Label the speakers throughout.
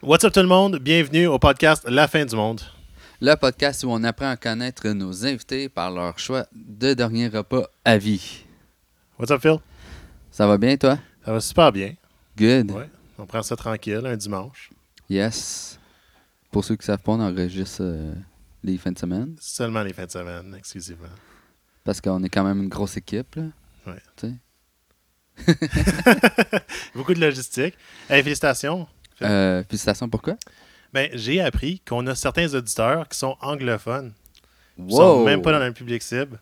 Speaker 1: What's up tout le monde? Bienvenue au podcast La fin du monde.
Speaker 2: Le podcast où on apprend à connaître nos invités par leur choix de dernier repas à vie.
Speaker 1: What's up Phil?
Speaker 2: Ça va bien, toi?
Speaker 1: Ça va super bien.
Speaker 2: Good.
Speaker 1: Ouais. On prend ça tranquille un dimanche.
Speaker 2: Yes. Pour ceux qui savent pas, on enregistre euh, les fins de semaine.
Speaker 1: Seulement les fins de semaine, exclusivement.
Speaker 2: Parce qu'on est quand même une grosse équipe, là.
Speaker 1: Ouais. Beaucoup de logistique. Hey, félicitations.
Speaker 2: Euh, félicitations, pourquoi?
Speaker 1: Ben, j'ai appris qu'on a certains auditeurs qui sont anglophones. Sont même pas dans le public cible.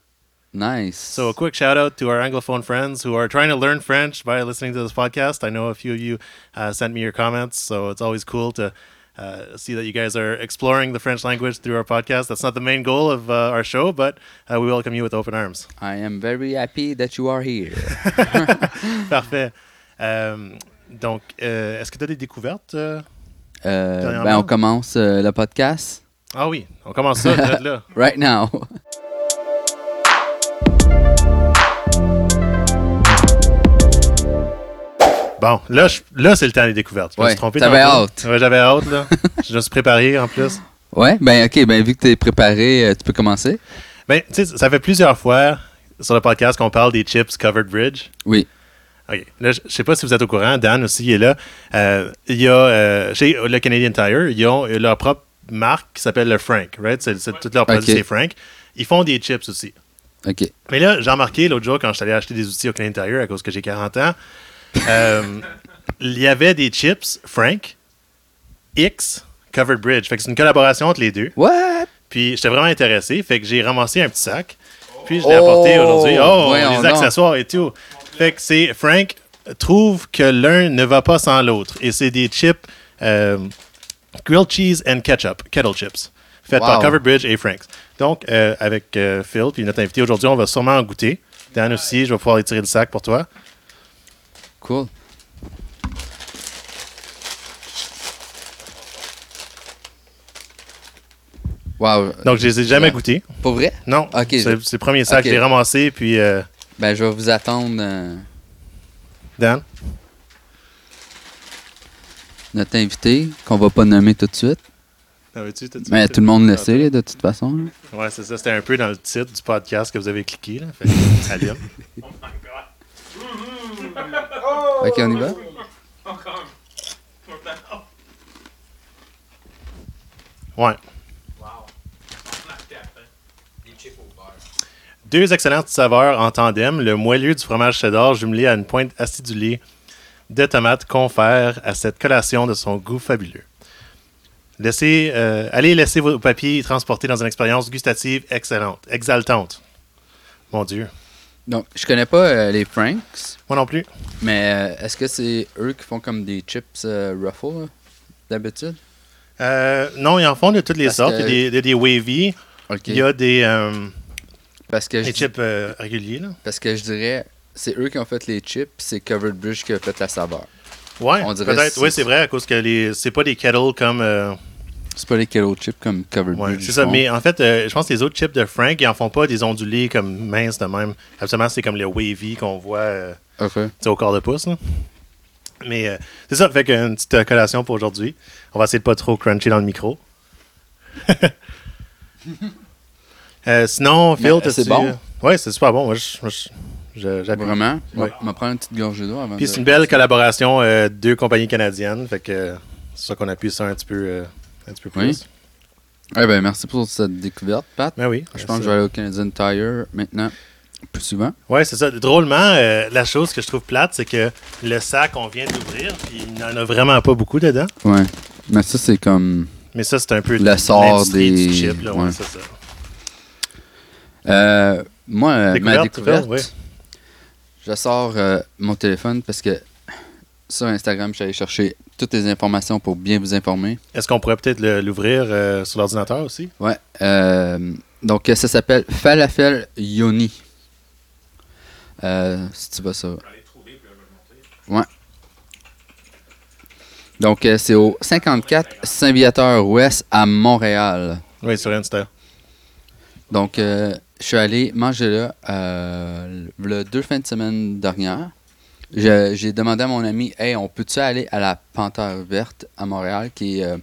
Speaker 2: Nice.
Speaker 1: So a quick shout out to our anglophone friends who are trying to learn French by listening to this podcast. I know a few of you uh, sent me your comments, so it's always cool to uh, see that you guys are exploring the French language through our podcast. That's not the main goal of uh, our show, but uh, we welcome you with open arms.
Speaker 2: I am very happy that you are here.
Speaker 1: Parfait. Euh, donc, euh, est-ce que tu as des découvertes? euh?
Speaker 2: Euh, ben, on commence le podcast
Speaker 1: Ah oui, on commence ça là.
Speaker 2: right now.
Speaker 1: Bon, là, je- là c'est le temps des découvertes. Je me
Speaker 2: Ouais,
Speaker 1: suis trompé.
Speaker 2: t'avais hâte.
Speaker 1: Ouais, j'avais hâte, là. je me suis préparé en plus.
Speaker 2: ouais, ben ok, ben vu que tu es préparé, tu peux commencer.
Speaker 1: Ben, tu sais, ça fait plusieurs fois sur le podcast qu'on parle des chips Covered Bridge.
Speaker 2: Oui.
Speaker 1: OK. Là, je je sais pas si vous êtes au courant. Dan aussi est là. Euh, Il y a, euh, chez le Canadian Tire, ils ont leur propre marque qui s'appelle le Frank, right? C'est, c'est- tout leur produit, c'est Frank. Ils font des chips aussi.
Speaker 2: Ok.
Speaker 1: Mais là, j'ai remarqué l'autre jour quand je suis allé acheter des outils au Canadian Tire à cause que j'ai 40 ans, euh, il y avait des chips Frank X Covered Bridge. Fait que c'est une collaboration entre les deux.
Speaker 2: What?
Speaker 1: Puis j'étais vraiment intéressé. Fait que j'ai ramassé un petit sac. Puis je l'ai apporté
Speaker 2: Oh!
Speaker 1: aujourd'hui. Oh, les
Speaker 2: donc.
Speaker 1: accessoires et tout. Fait que c'est Frank trouve que l'un ne va pas sans l'autre. Et c'est des chips euh, grilled cheese and ketchup, kettle chips, faites par
Speaker 2: Wow.
Speaker 1: Covered Bridge et Frank's. Donc, euh, avec euh, Phil, puis notre invité aujourd'hui, on va sûrement en goûter. Dan aussi, je vais pouvoir étirer le sac pour toi.
Speaker 2: Cool. Wow.
Speaker 1: Donc, je les ai jamais
Speaker 2: Ouais.
Speaker 1: goûtés.
Speaker 2: Pour vrai?
Speaker 1: Non,
Speaker 2: Ok,
Speaker 1: c'est le premier sac.
Speaker 2: Ok.
Speaker 1: Je l'ai ramassé, puis euh,
Speaker 2: Ben, je vais vous attendre euh,
Speaker 1: Dan?
Speaker 2: notre invité, qu'on va pas nommer tout de suite.
Speaker 1: Ah,
Speaker 2: Mais tout le monde le sait, là, de toute façon. là.
Speaker 1: Ouais, c'est ça. C'était un peu dans le titre du podcast que vous avez cliqué. Là. Fait que, Aline.
Speaker 2: Ok, on y va?
Speaker 1: Ouais. Deux excellentes saveurs en tandem. Le moelleux du fromage cheddar jumelé à une pointe acidulée de tomates confère à cette collation de son goût fabuleux. Laissez, euh, allez laisser vos papiers transporter dans une expérience gustative excellente, exaltante. Mon Dieu.
Speaker 2: Donc, je connais pas euh, les Franks,
Speaker 1: Moi non plus.
Speaker 2: mais euh, est-ce que c'est eux qui font comme des chips Ruffle, là, d'habitude?
Speaker 1: Non, ils en font de toutes les
Speaker 2: Parce
Speaker 1: sortes.
Speaker 2: que-
Speaker 1: Il y a des, wavy, il y a des,
Speaker 2: Parce que je
Speaker 1: des
Speaker 2: dis-
Speaker 1: chips euh, réguliers. Là.
Speaker 2: Parce que je dirais, c'est eux qui ont fait les chips, c'est Covered Bridge qui a fait la saveur.
Speaker 1: Ouais,
Speaker 2: On dirait
Speaker 1: peut-être. Oui, c'est vrai, à cause que les, c'est pas des kettle comme. euh,
Speaker 2: C'est pas les Kettle chips comme Covered
Speaker 1: ouais,
Speaker 2: Bridge.
Speaker 1: c'est ça.
Speaker 2: font.
Speaker 1: Mais en fait, euh, je pense que les autres chips de Frank, ils en font pas des ondulés comme minces de même. Absolument, c'est comme les wavy qu'on voit euh,
Speaker 2: Ok.
Speaker 1: tu sais, au corps de pouce. là. Mais euh, c'est ça, fait qu'une petite collation pour aujourd'hui. On va essayer de pas trop cruncher dans le micro. Euh, sinon, Phil,
Speaker 2: Mais,
Speaker 1: t'as-tu-
Speaker 2: c'est bon?
Speaker 1: Ouais, c'est super bon. Moi, je- moi, je- je- j'appuie.
Speaker 2: Vraiment?
Speaker 1: Ouais.
Speaker 2: On va prendre une petite gorgée d'eau avant
Speaker 1: Puis
Speaker 2: de-
Speaker 1: c'est une belle collaboration, euh, deux compagnies canadiennes. Fait que euh, c'est ça qu'on appuie ça un petit peu, euh, un petit peu plus.
Speaker 2: Oui. Eh ben, merci pour cette découverte, Pat.
Speaker 1: Ben oui.
Speaker 2: Je pense que je vais aller au Canadian Tire maintenant, plus souvent.
Speaker 1: Ouais, c'est ça. Drôlement, euh, la chose que je trouve plate, c'est que le sac, on vient d'ouvrir, puis il n'en a vraiment pas beaucoup dedans.
Speaker 2: Ouais. Mais ça, c'est comme...
Speaker 1: Mais ça, c'est un peu
Speaker 2: Le sort des-
Speaker 1: du chip. Là, ouais,
Speaker 2: ouais.
Speaker 1: c'est ça.
Speaker 2: Euh, moi, euh, ma
Speaker 1: Découverte, ouais.
Speaker 2: je sors euh, mon téléphone parce que sur Instagram, je suis allé chercher toutes les informations pour bien vous informer.
Speaker 1: Est-ce qu'on pourrait peut-être l'ouvrir euh, sur l'ordinateur aussi?
Speaker 2: Ouais. euh, donc, ça s'appelle Falafel Yoni. Euh, si tu vas ça. Ouais. Donc, euh, c'est au 54 Saint-Viateur Ouest à Montréal.
Speaker 1: Oui, sur Insta.
Speaker 2: Donc, euh, je suis allé manger là euh, le deux fins de semaine dernière. J'ai demandé à mon ami, hey, on peut-tu aller à la Panthère Verte à Montréal, qui est euh,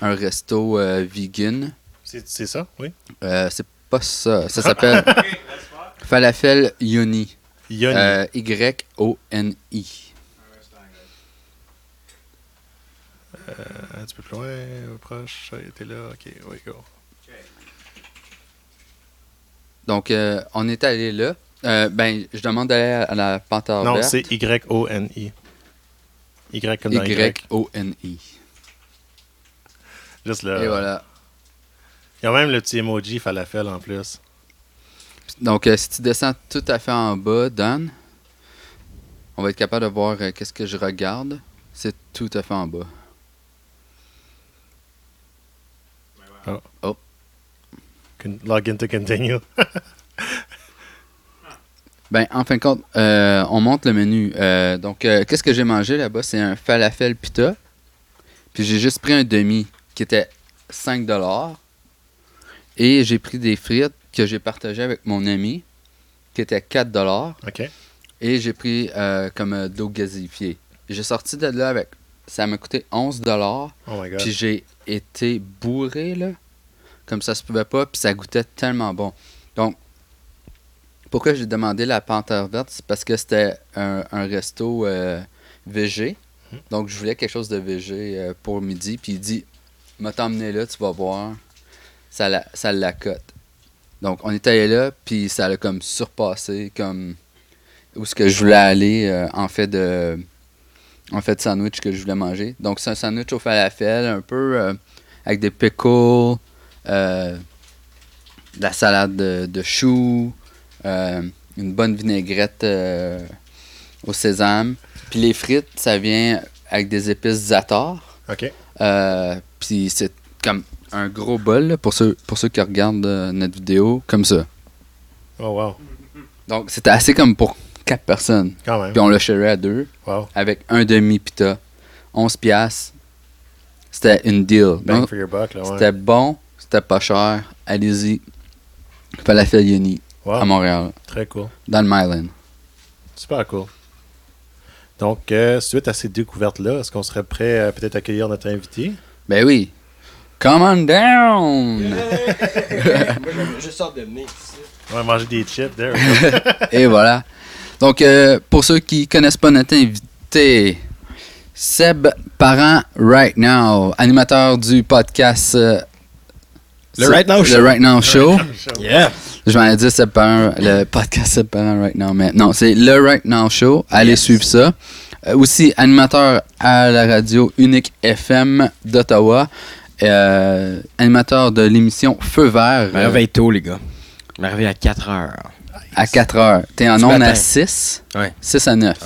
Speaker 2: un resto euh, vegan.
Speaker 1: C'est ça, oui.
Speaker 2: Euh, c'est pas ça. Ça s'appelle Falafel Yoni.
Speaker 1: Yoni.
Speaker 2: Y-O-N-I.
Speaker 1: Un petit peu plus loin, proche. T'es là, ok, oui, go.
Speaker 2: Donc, euh, on est allé là. Euh, ben, je demande d'aller à la Panthère
Speaker 1: Non, c'est Y-O-N-I. Y comme dans.
Speaker 2: Y-O-N-I.
Speaker 1: Juste là.
Speaker 2: Et voilà.
Speaker 1: Il y a même le petit emoji falafel en plus.
Speaker 2: Donc, euh, si tu descends tout à fait en bas, Dan, on va être capable de voir euh, qu'est-ce que je regarde. C'est tout à fait en bas.
Speaker 1: Con- Login to continue.
Speaker 2: Ben, en fin de compte, euh, on monte le menu. Euh, donc, euh, qu'est-ce que j'ai mangé là-bas? C'est un falafel pita. Puis j'ai juste pris un demi qui était 5 Et j'ai pris des frites que j'ai partagées avec mon ami qui était 4
Speaker 1: ok.
Speaker 2: Et j'ai pris comme d'eau gazifiée. J'ai sorti de là avec. Ça m'a coûté 11
Speaker 1: Oh my god.
Speaker 2: Puis j'ai été bourré, là. Comme ça se pouvait pas. Puis ça goûtait tellement bon. Donc, pourquoi j'ai demandé la panthère verte? C'est parce que c'était un, un resto euh, VG. Donc, je voulais quelque chose de VG euh, pour midi. Puis il dit, m'a t'emmener là, tu vas voir. Ça la, ça la cote. Donc, on est allé là, puis ça l'a comme surpassé, comme où ce que je voulais aller euh, en fait de en fait sandwich que je voulais manger. Donc, c'est un sandwich au falafel, un peu euh, avec des pickles, euh, de la salade de, de choux, euh, une bonne vinaigrette euh, au sésame. Puis les frites, ça vient avec des épices Zatar.
Speaker 1: Ok.
Speaker 2: Puis c'est comme un gros bol là, pour, ceux, pour ceux qui regardent notre vidéo, comme ça.
Speaker 1: Oh wow.
Speaker 2: Donc c'était assez comme pour 4 personnes.
Speaker 1: Quand même.
Speaker 2: Puis on l'a share à deux
Speaker 1: Wow.
Speaker 2: avec un demi pita. 11 piastres. C'était une deal.
Speaker 1: Bang
Speaker 2: Donc,
Speaker 1: for your buck, là, ouais.
Speaker 2: C'était bon, c'était pas cher. Allez-y. Falafel Yoni à. Montréal,
Speaker 1: Très cool.
Speaker 2: dans le Myland.
Speaker 1: Super cool. Donc, euh, suite à ces découvertes-là, est-ce qu'on serait prêt à peut-être accueillir notre invité?
Speaker 2: Ben oui. Come on down!
Speaker 3: Moi, je, je sors de nez ici.
Speaker 1: On va manger des chips, there.
Speaker 2: Et voilà. Donc, euh, pour ceux qui connaissent pas notre invité, Seb Parent Right Now, animateur du podcast euh,
Speaker 3: Le Right Now Show.
Speaker 2: Le Right Now Show.
Speaker 3: Yeah.
Speaker 2: Je m'en ai dit Parent, le podcast Parent Right Now, mais non, c'est le Right Now Show. Allez
Speaker 3: Yes.
Speaker 2: suivre ça. Euh, aussi animateur à la radio Unique FM d'Ottawa. Euh, animateur de l'émission Feu Vert euh,
Speaker 3: réveille tôt, les gars. Je me réveille à 4 heures.
Speaker 2: à 4 heures. T'es en
Speaker 3: Du
Speaker 2: ondes à
Speaker 3: matin.
Speaker 2: 6.
Speaker 3: Ouais.
Speaker 2: 6 à 9.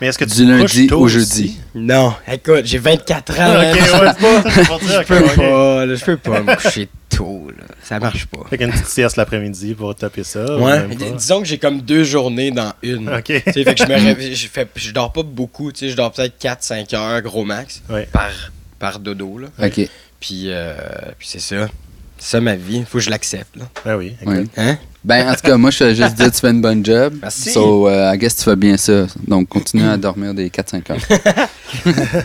Speaker 1: Mais est-ce que tu
Speaker 2: Du lundi au
Speaker 1: aussi?
Speaker 2: jeudi.
Speaker 3: Non, écoute, j'ai 24 ans.
Speaker 1: Ok, ouais, c'est pas-
Speaker 3: Je peux pas, là, je peux pas me coucher tôt, là. Ça marche pas.
Speaker 1: Fait qu'une petite sieste l'après-midi pour taper ça. ou
Speaker 3: Ouais, disons que j'ai comme deux journées dans une.
Speaker 1: Ok.
Speaker 3: Tu sais, fait que je me réveille, je, fais, je dors pas beaucoup, tu sais, je dors peut-être 4-5 heures, gros max,
Speaker 1: Ouais.
Speaker 3: par, par dodo, là.
Speaker 2: OK.
Speaker 3: Puis, euh, puis c'est ça. C'est ça ma vie, faut que je l'accepte, là.
Speaker 1: Ben oui, exact.
Speaker 3: Hein?
Speaker 2: Ben, en tout cas, moi, je fais juste dire que tu fais une bonne job.
Speaker 3: Merci.
Speaker 2: So, euh, I guess tu fais bien ça. Donc, continue à dormir des 4-5 heures.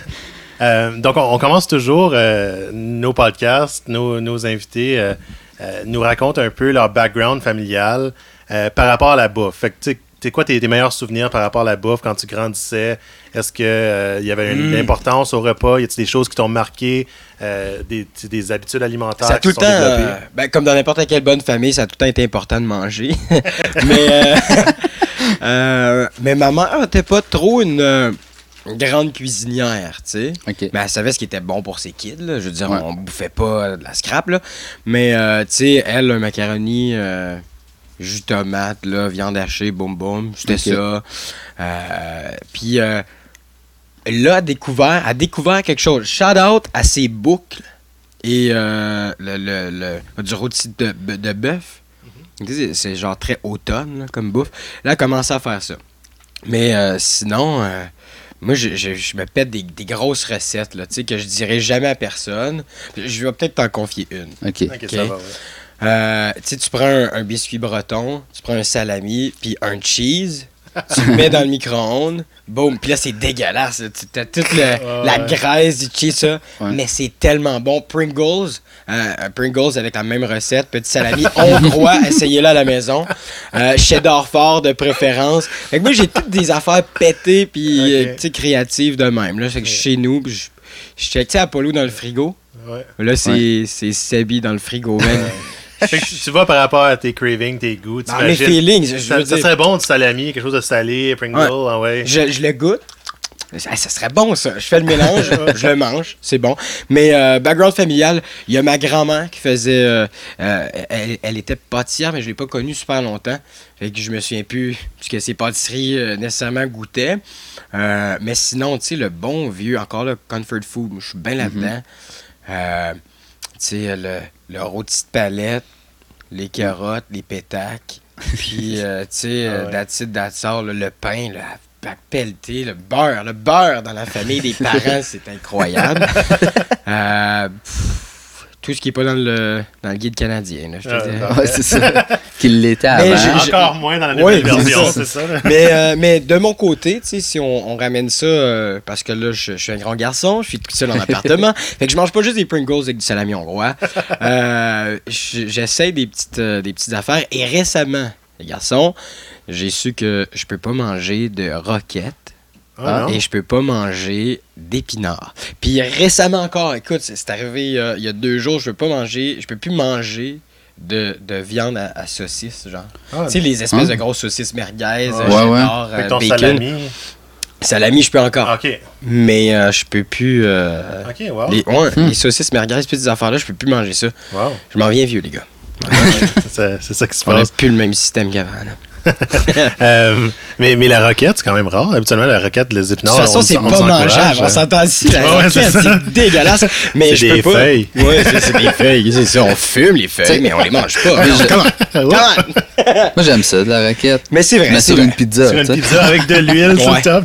Speaker 1: Euh, donc, on, on commence toujours euh, nos podcasts, nos, nos invités euh, euh, nous racontent un peu leur background familial euh, par rapport à la bouffe. Fait que, tu sais, c'est quoi tes, tes meilleurs souvenirs par rapport à la bouffe quand tu grandissais? Est-ce qu'il y avait une
Speaker 3: Mm.
Speaker 1: importance au repas? Y a-t-il des choses qui t'ont marqué? Euh, des, tu sais, des habitudes alimentaires
Speaker 3: Ça a
Speaker 1: qui
Speaker 3: tout le
Speaker 1: sont
Speaker 3: temps,
Speaker 1: développées?
Speaker 3: euh, ben, comme dans n'importe quelle bonne famille, ça a tout le temps été important de manger. mais, euh, euh, mais ma mère n'était pas trop une, euh, une grande cuisinière, tu sais.
Speaker 2: OK.
Speaker 3: Mais elle savait ce qui était bon pour ses kids, là. Je veux dire,
Speaker 2: Ouais.
Speaker 3: on bouffait pas euh, de la scrap, là. Mais, euh, tu sais, elle, un macaroni, euh, jus de tomate, là, viande hachée, boum boum, c'était ça. Euh, Puis euh, là, a découvert, a découvert quelque chose. Shout out à ses boucles et euh, le, le, le- du rôti de, de bœuf. Sais, C'est genre très automne là, comme bouffe. Là, elle a commencé à faire ça. Mais euh, sinon, euh, moi, je, je- je me pète des, des grosses recettes là, tu sais, que je dirais jamais à personne. Je vais peut-être t'en confier une.
Speaker 2: OK.
Speaker 1: Ok, ça va, ouais.
Speaker 3: Euh, tu sais, tu prends un, un biscuit breton, tu prends un salami, puis un cheese. tu le mets dans le micro-ondes, boum, puis là, c'est dégueulasse. là. Tu as toute le-
Speaker 1: Ouais,
Speaker 3: la
Speaker 1: ouais.
Speaker 3: graisse du cheese, ça,
Speaker 2: Ouais.
Speaker 3: mais c'est tellement bon. Pringles, euh, un Pringles avec la même recette, petit salami hongrois, essayez-le à la maison. Euh, cheddar fort de préférence. Fait que moi, j'ai toutes des affaires pétées, puis euh, créatives de même. Là, fait que chez nous, je, je check, tu sais, Apollo dans le frigo.
Speaker 1: Ouais.
Speaker 3: Là, c'est c'est Sebi dans le frigo, man.
Speaker 1: Fait que tu vas par rapport à tes cravings, tes goûts,
Speaker 3: Dans mes feelings, je
Speaker 1: Ça,
Speaker 3: veux
Speaker 1: ça
Speaker 3: dire,
Speaker 1: serait bon du salami, quelque chose de salé, Pringle,
Speaker 3: Ouais.
Speaker 1: ah ouais.
Speaker 3: je, je le goûte. Ça, ça serait bon, ça. Je fais le mélange, je le mange, c'est bon. Mais euh, background familial, il y a ma grand-mère qui faisait... euh, euh, elle, elle était pâtissière, mais je l'ai pas connue super longtemps. Fait que je me souviens plus ce que ces pâtisseries euh, nécessairement goûtaient. Mais sinon, tu sais, le bon vieux, encore le comfort food, je suis bien là-dedans. Euh, tu sais, le, le rôti de palette, les carottes, les pétacs. Puis, euh, tu sais, euh,
Speaker 1: Ah ouais.
Speaker 3: le pain, là, à pelleter, le beurre, le beurre dans la famille des parents, c'est incroyable. Euh, pff, tout ce qui est pas dans le, dans le guide canadien, là, je te
Speaker 1: Ah.
Speaker 2: Ouais, c'est ça. Qu'il l'était
Speaker 3: Mais
Speaker 2: avant.
Speaker 3: j'ai-
Speaker 1: Encore moins dans la nouvelle version, c'est ça.
Speaker 3: mais, euh, mais de mon côté, tu sais, si on, on ramène ça, euh, parce que là, je, je suis un grand garçon, je suis tout seul en appartement, fait que je mange pas juste des Pringles avec du salami hongrois. Euh, je- J'essaie des petites, euh, des petites affaires. Et récemment, les garçons, j'ai su que je peux pas manger de roquettes
Speaker 1: Ah,
Speaker 3: et je peux pas manger d'épinards. Puis récemment encore, écoute, c'est arrivé euh, il y a deux jours, je peux pas manger, je peux plus manger de, de viande à, à saucisse, genre.
Speaker 1: Ah,
Speaker 3: Tu sais, les espèces
Speaker 2: Hein?
Speaker 3: de grosses saucisses merguez,
Speaker 1: Ouais,
Speaker 3: euh,
Speaker 2: ouais.
Speaker 1: que
Speaker 3: euh,
Speaker 1: ton
Speaker 3: bacon.
Speaker 1: salami.
Speaker 3: Salami, je peux encore.
Speaker 1: Ah, Ok,
Speaker 3: Mais euh, je peux plus. euh,
Speaker 1: ok, wow.
Speaker 3: les, ouais,
Speaker 2: Hmm.
Speaker 3: les saucisses merguez, puis ces affaires-là, je peux plus manger ça.
Speaker 1: wow.
Speaker 3: Je m'en viens vieux, les gars.
Speaker 1: C'est ça qui se
Speaker 3: On a
Speaker 1: passe.
Speaker 3: plus le même système qu'avant.
Speaker 1: Euh, mais, mais la roquette, c'est quand même rare. Habituellement, la roquette, les
Speaker 3: De
Speaker 1: épinards.
Speaker 3: toute façon,
Speaker 1: on-
Speaker 3: c'est pas mangeable. On
Speaker 1: hein.
Speaker 3: s'entend ici, la
Speaker 1: Ouais,
Speaker 3: roquette,
Speaker 1: c'est
Speaker 3: dégueulasse. Mais
Speaker 1: C'est
Speaker 3: je peux
Speaker 1: des
Speaker 3: pas.
Speaker 1: feuilles.
Speaker 3: Ouais, c'est des feuilles. C'est ça, on fume les feuilles, mais on les mange pas.
Speaker 2: Je-
Speaker 3: on.
Speaker 2: Moi, j'aime ça, de la raquette.
Speaker 3: Mais c'est vrai,
Speaker 2: Mais
Speaker 3: c'est
Speaker 2: sur
Speaker 3: vrai.
Speaker 2: une pizza,
Speaker 1: Sur une pizza avec de l'huile sur le top,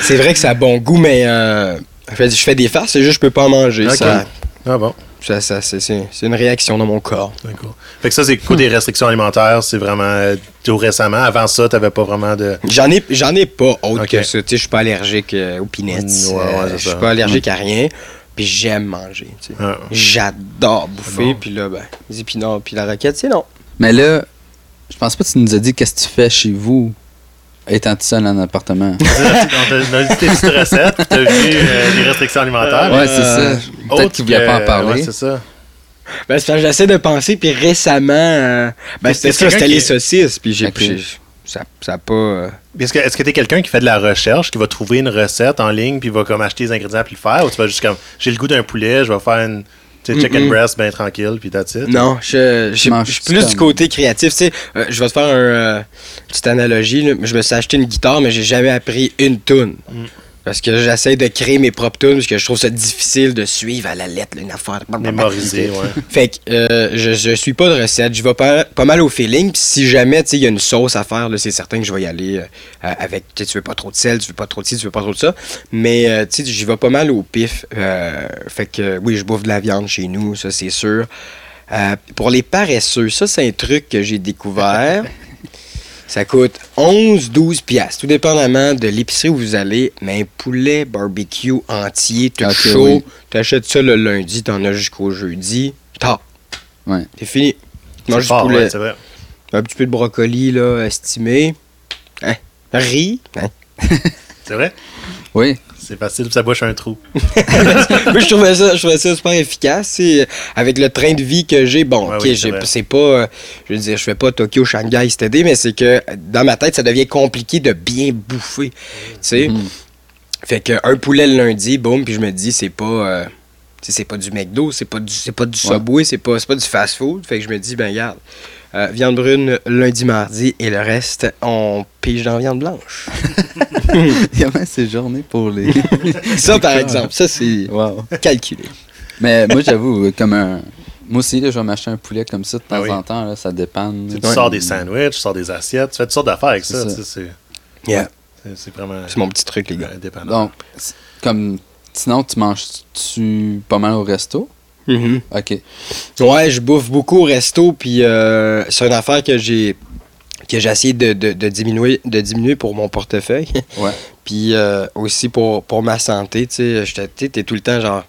Speaker 3: C'est vrai que ça a bon goût, mais euh, je fais- je fais des farces, c'est juste que je peux pas en manger. Ça,
Speaker 1: Ah bon,
Speaker 3: ça, ça, c'est- c'est c'est une réaction dans mon corps.
Speaker 1: d'accord. Fait que ça, c'est côté restrictions alimentaires, c'est vraiment euh, tout récemment. Avant ça, t'avais pas vraiment de.
Speaker 3: J'en ai, j'en ai pas autre
Speaker 1: Ok.
Speaker 3: que ça. Tu sais, je suis pas allergique euh, aux peanuts.
Speaker 1: Mm, ouais, ouais,
Speaker 3: euh,
Speaker 1: c'est
Speaker 3: je suis pas allergique à rien. Puis j'aime manger. tu sais.
Speaker 1: Ah.
Speaker 3: J'adore bouffer.
Speaker 1: Bon.
Speaker 3: Puis là, ben, les épinards, puis la roquette, c'est non.
Speaker 2: Mais là, je pense pas que tu nous as dit qu'est-ce que tu fais chez vous, étant tout seul en appartement.
Speaker 1: On a dit tes petites recettes, puis t'as vu euh, les restrictions alimentaires.
Speaker 2: ouais, c'est ça.
Speaker 3: euh,
Speaker 2: Peut-être qu'il voulait pas en
Speaker 1: que-
Speaker 2: parler.
Speaker 1: Ouais, c'est ça.
Speaker 3: Ben, que j'essaie de penser. Puis récemment, euh, ben, c'était
Speaker 1: c'est
Speaker 3: ça, c'était
Speaker 1: qui
Speaker 3: les
Speaker 1: est-
Speaker 3: saucisses. Puis j'ai,
Speaker 2: Ok.
Speaker 3: j'ai- ça, ça pas. euh,
Speaker 1: Est-ce que est-ce que t'es quelqu'un qui fait de la recherche, qui va trouver une recette en ligne, puis va comme acheter les ingrédients puis le faire, ou tu vas juste comme j'ai le goût d'un poulet, je vais faire une tu sais, chicken breast bien tranquille, puis that's it.
Speaker 3: Non, je, je, je suis plus du côté créatif. Tu sais, euh, je vais te faire un, euh, une petite analogie. là. Je me suis acheté une guitare, mais j'ai jamais appris une tune.
Speaker 1: Mm.
Speaker 3: Parce que j'essaie de créer mes propres tunes, parce que je trouve ça difficile de suivre à la lettre là, une affaire.
Speaker 1: Mémorisé, ouais.
Speaker 3: Fait que euh, je, je suis pas de recette, je vais pas, pas mal au feeling. Puis si jamais il y a une sauce à faire, c'est certain que je vais y aller euh, avec. Tu veux pas trop de sel, tu veux pas trop de ci, tu veux pas trop de ça. Mais euh, tu sais, j'y vais pas mal au pif. Fait que oui, je bouffe de la viande chez nous, ça c'est sûr. Pour les paresseux, ça c'est un truc que j'ai découvert. Ça coûte 11-12 piastres, tout dépendamment de l'épicerie où vous allez. Mais un poulet barbecue entier, tout chaud,
Speaker 2: oui.
Speaker 3: t'achètes ça le lundi, t'en as jusqu'au jeudi. Tard.
Speaker 2: Ouais.
Speaker 3: C'est fini.
Speaker 1: C'est
Speaker 3: Mange du poulet.
Speaker 1: ouais, c'est vrai.
Speaker 3: un petit peu de brocoli, là, estimé. Hein? Riz? Hein?
Speaker 1: C'est vrai?
Speaker 2: Oui.
Speaker 1: C'est facile, puis ça bouche un trou.
Speaker 3: Moi, je trouvais ça, je trouvais ça super efficace. Avec le train de vie que j'ai, bon,
Speaker 1: Ouais,
Speaker 3: ok,
Speaker 1: oui, c'est
Speaker 3: pas. euh, je veux dire, je fais pas Tokyo, Shanghai, été, mais c'est que dans ma tête, ça devient compliqué de bien bouffer. Tu sais?
Speaker 2: Mhm.
Speaker 3: Fait que un poulet le lundi, boum, puis je me dis, c'est pas. euh, c'est pas du McDo, c'est pas du, c'est pas du
Speaker 2: Ouais.
Speaker 3: Subway, c'est pas, c'est pas du fast-food. Fait que je me dis, ben, regarde, euh, viande brune lundi, mardi, et le reste, on pige dans viande blanche.
Speaker 2: Il y a même ces journées pour les.
Speaker 3: ça, par exemple, ça, c'est
Speaker 2: wow.
Speaker 3: calculé.
Speaker 2: Mais moi, j'avoue, comme un. Moi aussi, là, je vais m'acheter un poulet comme ça de temps
Speaker 1: Ah oui.
Speaker 2: en temps. Là, ça dépend.
Speaker 1: Tu sais, tu
Speaker 2: Ouais.
Speaker 1: sors des sandwichs, tu sors des assiettes, tu fais toutes sortes d'affaires avec
Speaker 2: C'est
Speaker 1: ça.
Speaker 2: ça.
Speaker 1: C'est
Speaker 3: Yeah.
Speaker 1: vraiment
Speaker 3: C'est mon petit truc, les gars.
Speaker 2: Donc, comme. Sinon, tu manges-tu pas mal au resto?
Speaker 3: Mhm.
Speaker 2: Ok.
Speaker 3: Ouais, je bouffe beaucoup au resto, puis euh, c'est une affaire que j'ai que j'ai essayé de, de- de diminuer, de diminuer pour mon portefeuille.
Speaker 2: Ouais.
Speaker 3: Puis euh, aussi pour, pour ma santé, tu sais, t'es tout le temps genre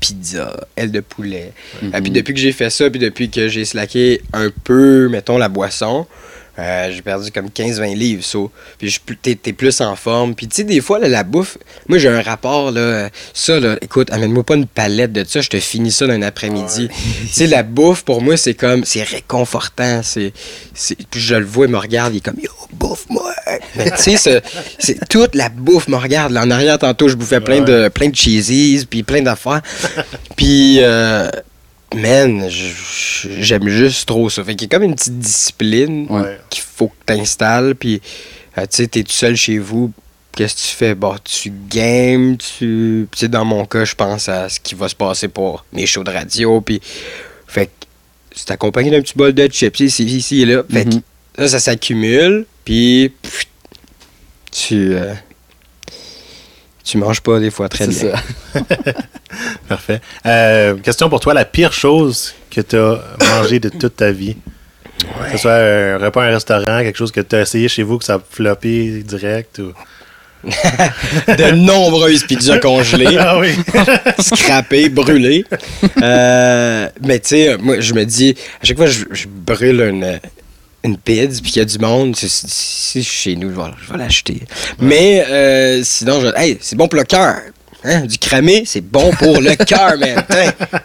Speaker 3: pizza, aile de poulet.
Speaker 2: Mhm.
Speaker 3: Et puis depuis que j'ai fait ça, puis depuis que j'ai slacké un peu, mettons, la boisson, euh, j'ai perdu comme 15-20 livres. so. Puis t'es t'es plus en forme. Puis tu sais, des fois, là, la bouffe, moi j'ai un rapport, là, ça, là, écoute, amène-moi pas une palette de ça, je te finis ça d'un après-midi. tu sais, la bouffe, pour moi, c'est comme, c'est réconfortant. C'est, puis je le vois, il me regarde, il est comme, yo, bouffe-moi. Mais tu sais, ce- c'est toute la bouffe me regarde. Là, en arrière, tantôt, je bouffais plein de, plein de cheesies, puis plein d'affaires. puis, euh, man, j'aime juste trop ça. Fait qu'il y a comme une petite discipline
Speaker 2: Ouais.
Speaker 3: qu'il faut que tu installes. Puis, euh, tu sais, t'es tout seul chez vous. Qu'est-ce que tu fais? Bon, tu games, tu. Sais, dans mon cas, je pense à ce qui va se passer pour mes shows de radio. Puis, fait que c'est accompagné d'un petit bol de chips ici, ici et là. Fait que
Speaker 2: Mhm.
Speaker 3: ça, ça s'accumule. Puis, pff, tu. euh, tu manges pas des fois très
Speaker 2: C'est
Speaker 3: bien.
Speaker 1: Parfait. Euh, question pour toi, la pire chose que tu as mangé de toute ta vie? Que ce soit un repas à un restaurant, quelque chose que tu as essayé chez vous, que ça a floppé direct ou...
Speaker 3: De nombreuses pizzas congelées.
Speaker 1: Ah oui!
Speaker 3: scrappé, brûlé. Euh, mais tu sais, moi, je me dis, à chaque fois que je, je brûle une, une pizza, puis qu'il y a du monde, c'est- chez nous, je vais, je vais l'acheter. Mais euh, sinon, je, hey, c'est bon pour le cœur. Hein, du cramé, c'est bon pour le cœur, man.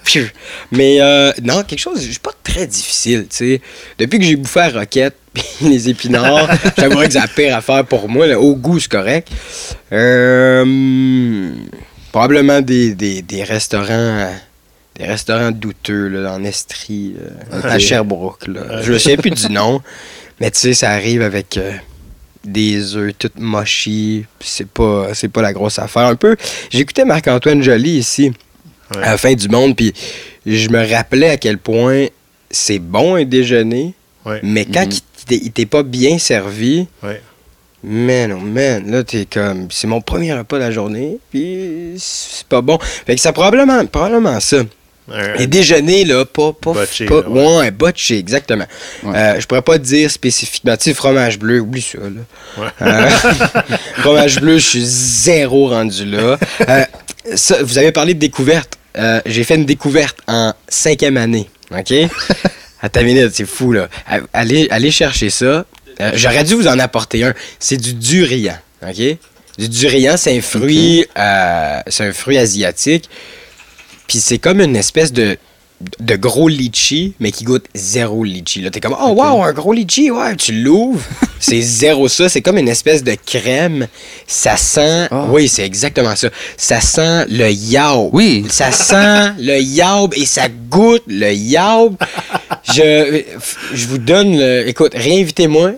Speaker 3: Pfiou. Mais euh, non, quelque chose, je suis pas très difficile, tu sais. Depuis que j'ai bouffé la roquette, les épinards, j'avouerais que c'est la pire affaire pour moi. là. Au goût, c'est correct. Euh, probablement des, des, des restaurants des restaurants douteux là, en Estrie, euh, à Sherbrooke. Là. Je me souviens plus du nom, mais tu sais, ça arrive avec euh, des œufs tout mochis. C'est pas, c'est pas la grosse affaire. Un peu, j'écoutais Marc-Antoine Joly ici,
Speaker 1: Ouais.
Speaker 3: à la fin du monde, puis je me rappelais à quel point c'est bon un déjeuner,
Speaker 1: Ouais.
Speaker 3: mais quand
Speaker 2: Mhm.
Speaker 3: il t'est- il t'est pas bien servi,
Speaker 1: Ouais.
Speaker 3: Man, oh man, là, t'es comme. C'est mon premier repas de la journée, puis c'est pas bon. Fait que c'est probablement, probablement ça.
Speaker 1: Un-
Speaker 3: Les déjeuners, là, pas. pas,
Speaker 1: Botché,
Speaker 3: pas
Speaker 1: là, ouais.
Speaker 3: ouais, botché, exactement.
Speaker 2: Ouais.
Speaker 3: Euh, je pourrais pas te dire spécifiquement. Tu sais, fromage bleu, oublie ça, là.
Speaker 1: Ouais.
Speaker 3: Euh, fromage bleu, je suis zéro rendu là. Euh, ça, vous avez parlé de découverte. Euh, J'ai fait une découverte en cinquième année, OK? Attends une minute, c'est fou, là. Allez, allez chercher ça. Euh, J'aurais dû vous en apporter un. C'est du durian, OK? Du durian, c'est un fruit, euh, c'est un fruit asiatique. Puis c'est comme une espèce de, de gros litchi, mais qui goûte zéro litchi. Là, t'es comme, oh wow, un gros litchi, ouais, tu l'ouvres, c'est zéro ça. C'est comme une espèce de crème. Ça sent,
Speaker 2: Ah.
Speaker 3: oui, c'est exactement ça. Ça sent le yaourt.
Speaker 2: Oui.
Speaker 3: Ça sent le yaourt et ça goûte le yaourt. Je, je vous donne le. Écoute, réinvitez-moi.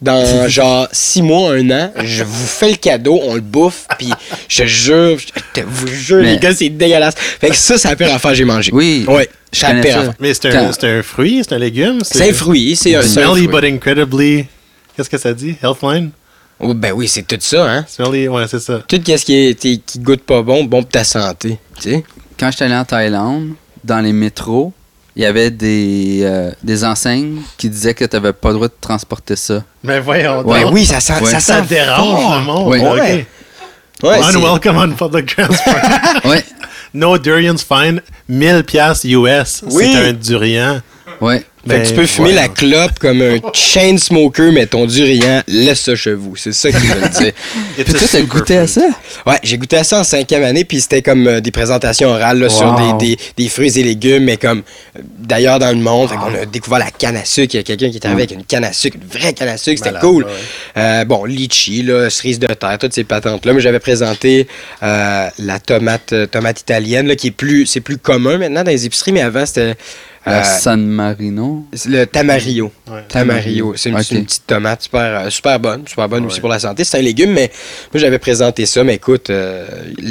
Speaker 3: Dans genre six mois, un an, je vous fais le cadeau, on le bouffe, puis je te jure, je te vous jure,
Speaker 2: Mais-
Speaker 3: les gars, c'est dégueulasse. Fait que ça, c'est la pire affaire que j'ai mangé.
Speaker 2: Oui.
Speaker 3: Ouais,
Speaker 2: Je
Speaker 3: pire
Speaker 2: ça.
Speaker 1: Mais c'est un, un fruit, c'est un légume?
Speaker 3: C'est un fruit, c'est un, c'est un
Speaker 1: Smelly
Speaker 3: fruit.
Speaker 1: but incredibly... Qu'est-ce que ça dit? Healthline?
Speaker 3: Oh, ben oui, c'est tout ça, hein.
Speaker 1: Smelly, ouais, c'est ça.
Speaker 3: Tout ce qui, est, qui qui goûte pas bon, bon pour ta santé, tu sais.
Speaker 2: Quand j'étais allé en Thaïlande, dans les métros, il y avait des, euh, des enseignes qui disaient que tu n'avais pas le droit de transporter ça.
Speaker 1: Mais voyons
Speaker 2: Ouais.
Speaker 1: Donc.
Speaker 3: oui, ça sent,
Speaker 2: Ouais.
Speaker 3: ça
Speaker 1: dérange
Speaker 3: fort.
Speaker 1: le monde.
Speaker 2: Oui.
Speaker 1: ok.
Speaker 3: Ouais.
Speaker 1: Unwelcome on public transport.
Speaker 2: Ouais,
Speaker 1: no durian's fine. 1000 piastres US.
Speaker 3: Oui.
Speaker 1: C'est un durian.
Speaker 2: ouais.
Speaker 3: Fait que tu
Speaker 1: Ben,
Speaker 3: peux fumer
Speaker 1: ouais.
Speaker 3: la clope comme un chain smoker, mais ton durian, laisse ça chez vous. C'est ça qu'ils veulent dire.
Speaker 1: It's
Speaker 2: Puis
Speaker 1: a
Speaker 2: toi, t'as goûté à ça?
Speaker 3: Ouais, j'ai goûté à ça en cinquième année, puis c'était comme euh, des présentations orales là, sur
Speaker 2: Wow.
Speaker 3: des, des, des fruits et légumes, mais comme euh, d'ailleurs dans le monde. Fait qu'on a découvert la canne à sucre. Il y a quelqu'un qui est arrivé avec une canne à sucre, une vraie canne à sucre. C'était cool.
Speaker 1: ouais.
Speaker 3: Euh, bon, litchi, là, cerise de terre, toutes ces patentes-là. Mais j'avais présenté euh, la tomate, tomate italienne, là, qui est plus, c'est plus commun maintenant dans les épiceries, mais avant c'était
Speaker 2: La
Speaker 3: euh,
Speaker 2: San Marino?
Speaker 3: le tamarillo.
Speaker 1: Ouais.
Speaker 3: Tamarillo. C'est une, petite tomate super, euh, super bonne. Super bonne aussi pour la santé. C'est un légume, mais moi j'avais présenté ça. Mais écoute, euh,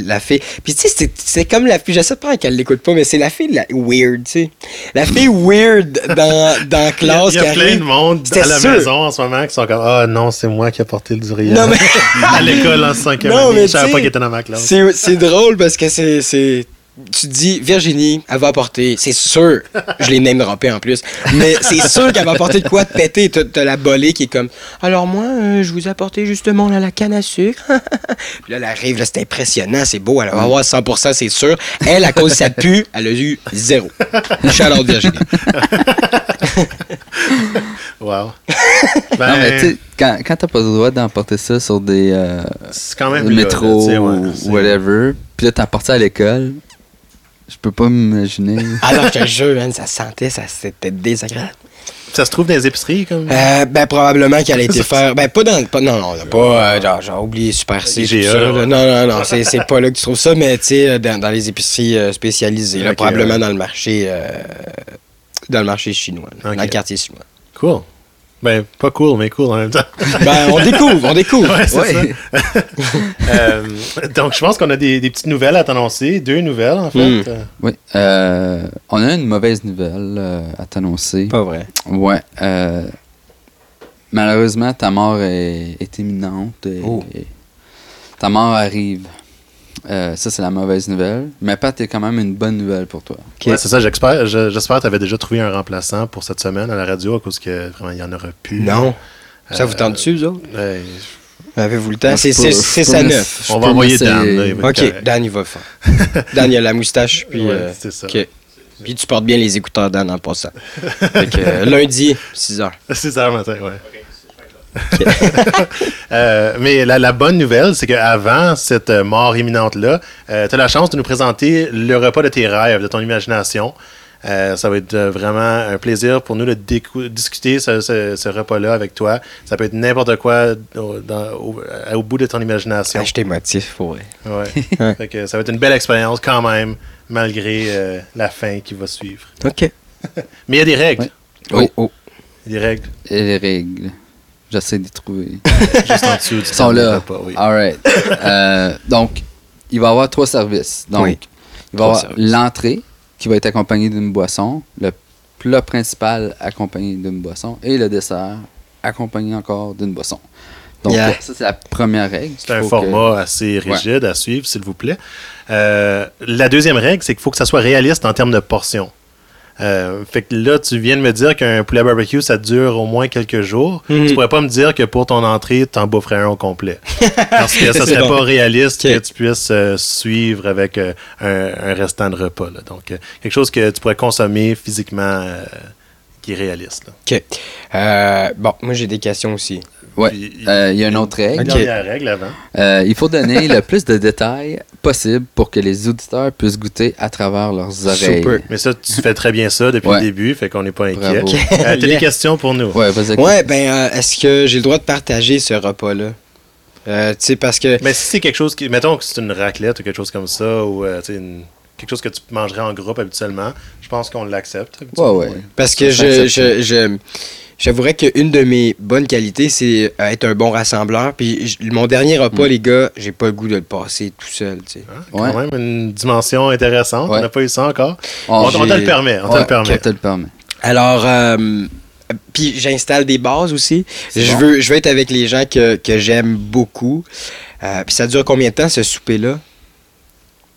Speaker 3: la fée. Puis tu sais, c'est- comme la fille. J'essaie de pas qu'elle l'écoute pas, mais c'est la fille de la weird, tu sais. La fille weird dans, dans la
Speaker 1: Il y a,
Speaker 3: classe
Speaker 1: il y a plein
Speaker 3: arrive.
Speaker 1: de monde à la
Speaker 3: sûr.
Speaker 1: maison en ce moment qui sont comme Ah non, c'est moi qui ai porté le durian.
Speaker 3: Non, mais-
Speaker 1: à l'école en cinquième
Speaker 3: Non,
Speaker 1: année.
Speaker 3: mais
Speaker 1: Je savais pas
Speaker 3: sais,
Speaker 1: qu'il était dans ma classe.
Speaker 3: C'est c'est drôle parce que c'est. Tu te dis, Virginie, elle va apporter, c'est sûr, je l'ai name droppé en plus, mais c'est sûr qu'elle va apporter de quoi de péter. T'as t'as la bolée qui est comme, alors moi, euh, je vous ai apporté justement là, la canne à sucre. Puis là, elle arrive, là, c'est impressionnant, c'est beau, elle va avoir 100%, c'est sûr. Elle, à cause de ça pue, elle a eu zéro. Shout out Virginie.
Speaker 1: Wow.
Speaker 2: Non, mais
Speaker 1: Ben,
Speaker 2: tu sais, quand, quand t'as pas le droit d'emporter ça sur des euh,
Speaker 1: c'est quand même
Speaker 2: métro
Speaker 1: là, ouais,
Speaker 2: ou whatever, puis là, t'as apporté ça à l'école, je peux pas m'imaginer.
Speaker 3: Alors, je te jure, man, ça sentait, ça c'était désagréable.
Speaker 1: Ça se trouve dans les épiceries, comme?
Speaker 3: Euh, ben, probablement qu'elle a été faire. Ben, pas dans. Pas, non, non, pas. euh, genre, j'ai oublié Super C. tout
Speaker 1: IGA,
Speaker 3: ça, là.
Speaker 1: ouais.
Speaker 3: Non, non, non, c'est, c'est pas là que tu trouves ça, mais tu sais, euh, dans, dans les épiceries euh, spécialisées. Là, probablement
Speaker 1: ouais.
Speaker 3: dans le marché. euh, dans le marché chinois. là. Dans le quartier chinois.
Speaker 1: Cool. Ben, pas cool, mais cool en même temps.
Speaker 3: Ben, on découvre, on découvre.
Speaker 1: Ouais, ça. Euh, donc, je pense qu'on a des, des petites nouvelles à t'annoncer. Deux nouvelles, en fait.
Speaker 3: Hmm.
Speaker 2: Oui. Euh, on a une mauvaise nouvelle euh, à t'annoncer.
Speaker 3: Pas vrai.
Speaker 2: Ouais. euh, malheureusement, ta mort est, est imminente. et-
Speaker 3: Oh.
Speaker 2: et ta mort arrive. Euh, ça, c'est la mauvaise nouvelle. Mais Pat, est quand même une bonne nouvelle pour toi.
Speaker 1: Ouais, c'est ça, j'espère, je- j'espère que tu avais déjà trouvé un remplaçant pour cette semaine à la radio à cause que vraiment il n'y en aura plus.
Speaker 3: Non. Ça vous
Speaker 1: Euh,
Speaker 3: tente dessus, vous autres?
Speaker 1: Ouais,
Speaker 3: Avez-vous le temps? C'est, ça neuf.
Speaker 2: je
Speaker 1: On va envoyer. Dan, là, il va-
Speaker 3: Ok. Dan, il va faire. Dan, il a la moustache, puis.
Speaker 1: Ouais,
Speaker 3: euh,
Speaker 1: c'est ça.
Speaker 3: ok. Puis tu portes bien les écouteurs, Dan, en passant. fait que, euh, lundi, 6 h.
Speaker 1: 6 heures matin, ouais. Euh, mais la, la bonne nouvelle, c'est qu'avant cette euh, mort imminente-là, tu as la chance de nous présenter le repas de tes rêves, de ton imagination. Euh, ça va être euh, vraiment un plaisir pour nous de discuter ce, ce- ce repas-là avec toi. Ça peut être n'importe quoi au, dans- au- euh, au bout de ton imagination.
Speaker 3: Pour vrai.
Speaker 1: Ouais.
Speaker 3: Ouais.
Speaker 1: Fait que ça va être une belle expérience quand même, malgré euh, la fin qui va suivre.
Speaker 3: Ok.
Speaker 1: Mais il y a des règles.
Speaker 2: Ouais.
Speaker 3: Oh, oh.
Speaker 1: Il y a des règles
Speaker 2: Et les règles. J'essaie d'y trouver.
Speaker 1: juste en dessous du
Speaker 2: Ils sont
Speaker 1: temps de
Speaker 2: là.
Speaker 1: repas, oui.
Speaker 2: Alright. Euh, donc, il va y avoir trois services. Donc,
Speaker 3: Oui.
Speaker 2: il va y avoir l'entrée qui va être accompagnée d'une boisson, le plat principal accompagné d'une boisson et le dessert accompagné encore d'une boisson. Donc,
Speaker 3: Yeah.
Speaker 2: ça, c'est la première règle.
Speaker 1: C'est un format assez rigide à suivre, s'il vous plaît. Euh, la deuxième règle, c'est qu'il faut que ça soit réaliste en termes de portions. Euh, fait que là, tu viens de me dire qu'un poulet barbecue, ça dure au moins quelques jours.
Speaker 3: Mhm.
Speaker 1: Tu pourrais pas me dire que pour ton entrée, tu en boufferais un au complet. Parce que ça serait
Speaker 3: bon.
Speaker 1: pas réaliste que tu puisses euh, suivre avec euh, un, un restant de repas. là. Donc, quelque chose que tu pourrais consommer physiquement qui est réaliste. là.
Speaker 3: Ok. Bon, moi, j'ai des questions aussi.
Speaker 1: Puis,
Speaker 2: Euh, Il y a une autre règle.
Speaker 1: Une
Speaker 3: Ok.
Speaker 1: dernière règle avant.
Speaker 2: Euh, il faut donner le plus de détails possible pour que les auditeurs puissent goûter à travers leurs oreilles.
Speaker 3: Super.
Speaker 1: Mais ça, tu fais très bien ça depuis
Speaker 2: Ouais.
Speaker 1: le début, fait qu'on n'est pas inquiet. Euh, T'as des
Speaker 3: Yeah.
Speaker 1: questions pour nous?
Speaker 2: Ouais, vas-y.
Speaker 3: Ouais, ben, euh, est-ce que j'ai le droit de partager ce repas-là? Euh, tu sais, parce que.
Speaker 1: Mais si c'est quelque chose qui. Mettons que c'est une raclette ou quelque chose comme ça, ou euh, tu sais, une- quelque chose que tu mangerais en groupe habituellement, je pense qu'on l'accepte.
Speaker 2: Ouais,
Speaker 1: habituellement.
Speaker 2: ouais.
Speaker 3: Parce que je, je, je- j'avouerais qu'une de mes bonnes qualités, c'est euh, être un bon rassembleur. Puis mon dernier repas,
Speaker 2: Mm.
Speaker 3: les gars, j'ai pas le goût de le passer tout seul, tu sais.
Speaker 2: Ouais.
Speaker 1: Quand même une dimension intéressante.
Speaker 2: Ouais.
Speaker 1: On n'a pas eu ça encore.
Speaker 2: On,
Speaker 1: On, on te le permet. On te
Speaker 2: Ouais,
Speaker 1: le permet.
Speaker 2: on te le permet.
Speaker 3: Alors, euh, puis j'installe des bases aussi. Je
Speaker 2: bon.
Speaker 3: veux, je veux être avec les gens que, que j'aime beaucoup. Euh, puis ça dure combien de temps, ce souper-là?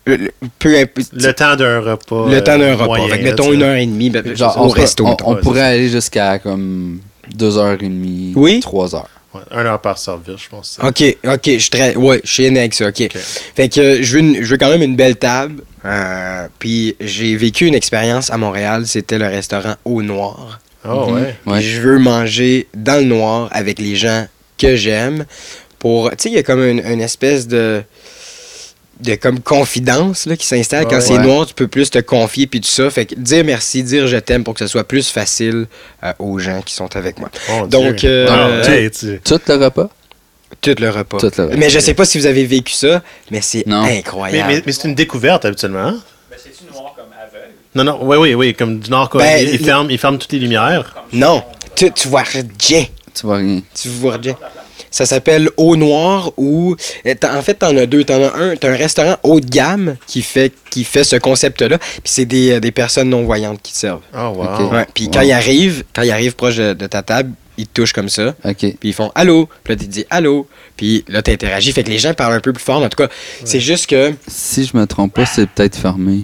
Speaker 3: Le, le- peu
Speaker 1: Le temps d'un repas.
Speaker 3: le temps d'un
Speaker 1: euh,
Speaker 3: repas.
Speaker 1: moyen,
Speaker 3: Fait mettons une heure et demie ben,
Speaker 2: Genre,
Speaker 3: au
Speaker 2: on,
Speaker 3: resto.
Speaker 2: on-
Speaker 3: mettons.
Speaker 2: on
Speaker 1: Ouais,
Speaker 2: pourrait aller jusqu'à comme deux heures et demie,
Speaker 3: Oui.
Speaker 2: trois heures.
Speaker 1: Ouais, un heure par service, je pense.
Speaker 3: Ok, ok, je suis très. Ouais, je suis avec ça, ok.
Speaker 1: Ok.
Speaker 3: Fait que euh, je veux, une- je veux quand même une belle table. euh, puis j'ai vécu une expérience à Montréal, c'était le restaurant Au Noir.
Speaker 1: Oh, ouais.
Speaker 3: Je veux manger dans le noir avec les gens que j'aime. Pour. Tu sais, il y a comme une, une espèce de. De comme confidence là, qui s'installe. Quand
Speaker 1: Ouais.
Speaker 3: c'est
Speaker 2: Ouais.
Speaker 3: noir, tu peux plus te confier puis tout ça. Fait que dire merci, dire je t'aime pour que ce soit plus facile euh, aux gens qui sont avec moi.
Speaker 1: Mon
Speaker 3: Donc, euh,
Speaker 1: Ah, hey, tu-
Speaker 2: Tout le repas?
Speaker 3: Tout le repas.
Speaker 2: Tout le repas.
Speaker 3: Mais je sais pas si vous avez vécu ça, mais c'est.
Speaker 1: Mais,
Speaker 3: incroyable.
Speaker 1: mais- mais c'est une découverte habituellement. hein?
Speaker 4: Ben, c'est-tu noir comme aveugle?
Speaker 1: Non, non, oui, oui, oui, comme du Nord Corée.
Speaker 3: Ben,
Speaker 1: il, il ferme, il ferme toutes les lumières.
Speaker 3: Non, tu, tu vois rien.
Speaker 2: Tu vois rien.
Speaker 3: Tu vois rien. Ça s'appelle Eau Noire ou. euh, t'as- En fait, t'en as deux. T'en as un. T'as un restaurant haut de gamme qui fait, qui fait ce concept-là. Puis c'est des, euh, des personnes non-voyantes qui te servent.
Speaker 1: Oh, wow.
Speaker 3: Ouais. Puis
Speaker 2: Wow.
Speaker 3: quand ils arrivent, quand ils arrivent proche de, de ta table, ils te touchent comme ça.
Speaker 2: OK.
Speaker 3: Puis ils font Allô. Puis là, tu te dis Allô. Puis là, t'interagis. Fait que les gens parlent un peu plus fort. En tout cas, c'est juste que.
Speaker 2: Si je me trompe pas, c'est peut-être fermé.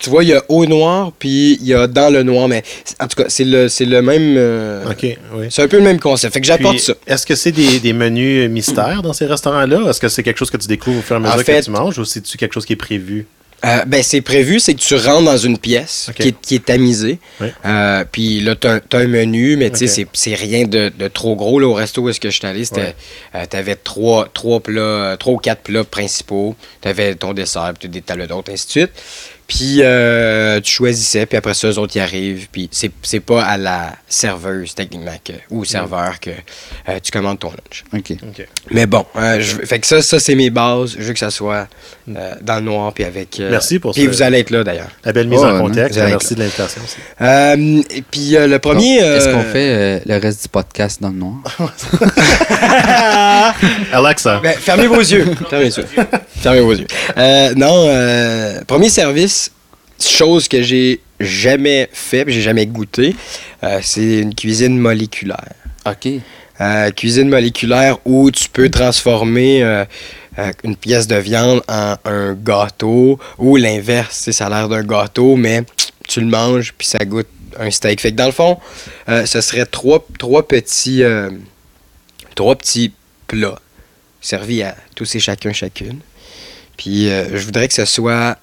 Speaker 3: Tu vois, il y a au noir, puis il y a dans le noir, mais en tout cas, c'est le, c'est le même. euh,
Speaker 1: OK, oui.
Speaker 3: C'est un peu le même concept. Fait que j'apporte
Speaker 1: Puis,
Speaker 3: ça.
Speaker 1: Est-ce que c'est des, des menus mystères dans ces restaurants-là? Est-ce que c'est quelque chose que tu découvres au fur et à
Speaker 3: En
Speaker 1: mesure
Speaker 3: fait-
Speaker 1: que tu manges ou c'est-tu quelque chose qui est prévu?
Speaker 3: Euh, ben, c'est prévu, c'est que tu rentres dans une pièce qui, est, qui est tamisée.
Speaker 1: Oui.
Speaker 3: Euh, puis là, tu as, un menu, mais tu sais, c'est- c'est rien de, de trop gros. Là, au resto où est-ce que je suis allé, tu avais trois, trois plats, euh, trois ou quatre plats principaux. Tu avais ton dessert, puis des tables d'autres, ainsi de suite. Puis euh, tu choisissais, puis après ça, eux autres y arrivent. Puis c'est, c'est pas à la serveuse, techniquement, que- ou au serveur que euh, tu commandes ton lunch.
Speaker 2: OK.
Speaker 1: OK.
Speaker 3: Mais bon, euh, je- fait que ça, ça c'est mes bases. Je veux que ça soit euh, dans le noir, puis avec. euh,
Speaker 1: Merci pour
Speaker 3: Puis
Speaker 1: ça.
Speaker 3: vous allez être là, d'ailleurs.
Speaker 1: La belle mise
Speaker 2: Oh,
Speaker 1: en
Speaker 2: non.
Speaker 1: contexte. Merci de l'invitation aussi.
Speaker 3: Euh, et puis euh, le premier.
Speaker 2: Est-ce
Speaker 3: euh,
Speaker 2: qu'on fait euh, le reste du podcast dans le noir?
Speaker 1: Alexa.
Speaker 3: Ben, fermez vos yeux. Fermez les yeux. Fermez vos yeux. Euh, non, euh, premier service, chose que j'ai jamais fait, j'ai jamais goûté, euh, c'est une cuisine moléculaire.
Speaker 2: OK.
Speaker 3: Euh, cuisine moléculaire où tu peux transformer une pièce de viande en un gâteau ou l'inverse, ça a l'air d'un gâteau, mais tu le manges puis ça goûte un steak. Fait que dans le fond, ce serait trois, trois petits trois petits plats servis à tous et chacun chacune. Puis euh, je voudrais que ce soit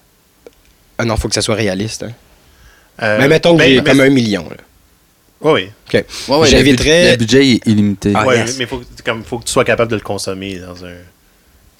Speaker 3: ah non, faut que ça soit réaliste. hein.
Speaker 1: Euh,
Speaker 3: mais mettons que
Speaker 1: ben,
Speaker 3: j'ai comme un million. Là.
Speaker 1: Oui,
Speaker 2: Ouais, ouais, le,
Speaker 3: J'inviterais-
Speaker 2: le budget est illimité.
Speaker 3: Ah, yes.
Speaker 1: mais il faut que tu sois capable de le consommer dans un.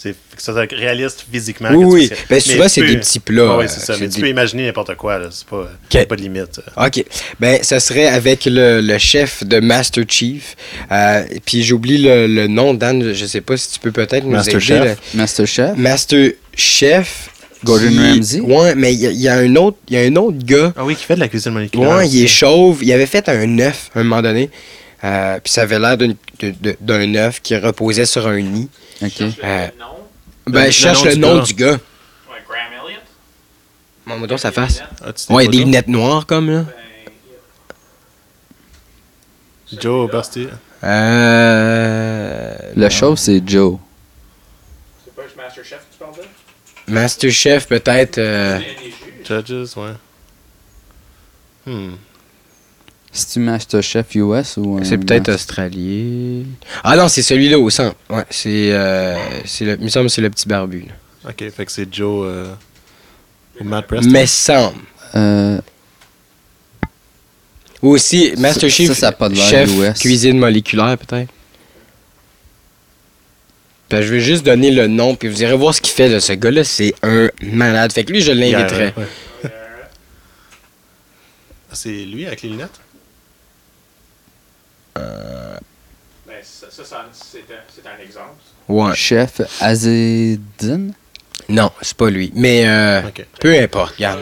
Speaker 1: C'est que ça soit réaliste physiquement.
Speaker 3: Oui, oui. Ben, souvent, c'est des petits plats.
Speaker 1: Oui,
Speaker 3: euh,
Speaker 1: c'est ça. Mais
Speaker 3: des-
Speaker 1: tu peux imaginer n'importe quoi. là. C'est pas, y a pas de limite.
Speaker 3: OK. Ben, ça serait avec le, le chef de Master Chief. Euh, et puis j'oublie le, le nom, Dan. Je sais pas si tu peux peut-être nous
Speaker 1: Master
Speaker 3: aider.
Speaker 1: Chef.
Speaker 3: là.
Speaker 2: Masterchef?
Speaker 3: Master Chef.
Speaker 2: Gordon
Speaker 3: qui-
Speaker 2: Ramsay?
Speaker 3: Ouais, mais il y, a- il y a un autre, il y a un autre gars.
Speaker 1: Ah oui, qui fait de la cuisine moléculaire.
Speaker 3: Ouais, il est chauve. Il avait fait un œuf à un moment donné. Euh, puis ça avait l'air d'un œuf qui reposait sur un nid.
Speaker 2: OK.
Speaker 3: Euh. Ben, je cherche
Speaker 1: le
Speaker 3: le
Speaker 1: nom du
Speaker 3: du gars.
Speaker 4: Ouais, Graham Elliott?
Speaker 3: Mon donc sa face.
Speaker 1: Ah,
Speaker 3: Ouais, des lunettes noires comme là.
Speaker 4: Ben,
Speaker 1: Joe Basti.
Speaker 3: Euh.
Speaker 2: Le show, c'est Joe.
Speaker 4: c'est pas le Master Chef que tu parles de?
Speaker 3: Master Chef peut-être. euh.
Speaker 1: Judges, ouais. Hmm.
Speaker 2: C'est-tu Masterchef US ou... un
Speaker 3: C'est peut-être australien. Ah non, c'est celui-là au centre. Ouais, c'est. Euh, c'est le, il me semble que c'est le petit barbu. là.
Speaker 1: Ok, fait que c'est Joe euh, ou Matt Preston.
Speaker 3: Mais semble.
Speaker 2: Euh,
Speaker 3: Ou aussi Master
Speaker 2: Ça-
Speaker 3: Chief,
Speaker 2: ça, pas de
Speaker 3: chef
Speaker 2: US.
Speaker 3: cuisine moléculaire peut-être. Ben, je vais juste donner le nom, puis vous irez voir ce qu'il fait. Là. Ce gars-là, c'est un malade. Fait que lui, je l'inviterais.
Speaker 1: Ouais. Ah, C'est lui avec les lunettes?
Speaker 4: Ben, ça, ça, ça- c'est un, c'est un exemple.
Speaker 3: Ouais.
Speaker 2: Chef Azedine?
Speaker 3: Non, c'est pas lui. Mais euh, peu importe, regarde.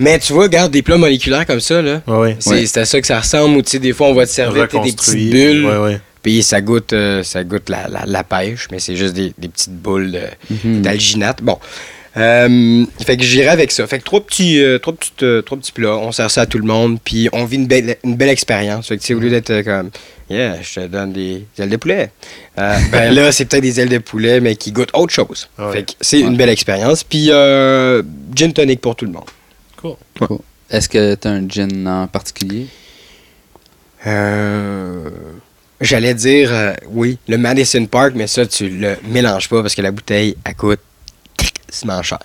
Speaker 3: Mais tu vois, regarde, des plats moléculaires comme ça, là.
Speaker 1: Ouais.
Speaker 3: C'est
Speaker 2: Ouais.
Speaker 3: à ça que ça ressemble, ou tu sais, des fois on va te servir des petites bulles,
Speaker 1: Ouais, ouais.
Speaker 3: puis ça goûte, euh, ça goûte la, la, la pêche, mais c'est juste des, des petites boules de-
Speaker 2: Mhm.
Speaker 3: d'alginate. Bon. Euh, fait que j'irai avec ça. Fait que trois petits, euh, trois, petites, euh, trois petits plats, on sert ça à tout le monde, puis on vit une belle, une belle expérience. Fait que tu sais, au lieu d'être euh, comme, yeah, je te donne des ailes de poulet, euh, ben là, c'est peut-être des ailes de poulet, mais qui goûtent autre chose.
Speaker 1: Ouais.
Speaker 3: Fait que c'est une belle expérience. Puis euh, gin tonic pour tout le monde.
Speaker 1: Cool.
Speaker 2: Cool. Est-ce que tu as un gin en particulier?
Speaker 3: Euh, J'allais dire, euh, oui, le Madison Park, mais ça, tu le mélanges pas parce que la bouteille, elle coûte cher.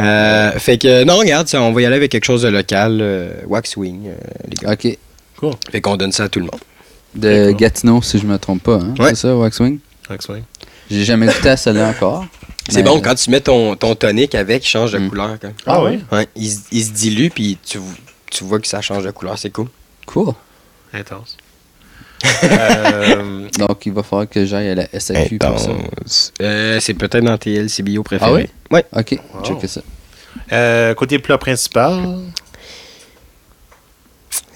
Speaker 3: Euh, fait que, non, regarde, on va y aller avec quelque chose de local, euh, Waxwing, euh, les gars.
Speaker 2: OK.
Speaker 3: Fait qu'on donne ça à tout le monde.
Speaker 2: De
Speaker 1: D'accord.
Speaker 2: Gatineau, si je me trompe pas. Hein?
Speaker 3: Ouais.
Speaker 2: C'est ça, Waxwing?
Speaker 1: Wax Wing.
Speaker 2: J'ai jamais goûté à celle-là encore.
Speaker 3: C'est
Speaker 2: Mais-
Speaker 3: bon, quand tu mets ton, ton tonic avec, il change de
Speaker 2: Mm.
Speaker 3: couleur. Quand.
Speaker 1: Ah oui?
Speaker 3: Ouais, il, se- il se dilue, puis tu, tu vois que ça change de couleur, c'est cool.
Speaker 2: Cool.
Speaker 1: Intense. Euh,
Speaker 2: Donc, il va falloir que j'aille à la SAQ pour ça.
Speaker 3: Euh, c'est peut-être dans tes LCBO préférés.
Speaker 2: Ah oui?
Speaker 3: Ouais.
Speaker 2: OK,
Speaker 1: Wow.
Speaker 2: check ça.
Speaker 1: euh, côté plat principal,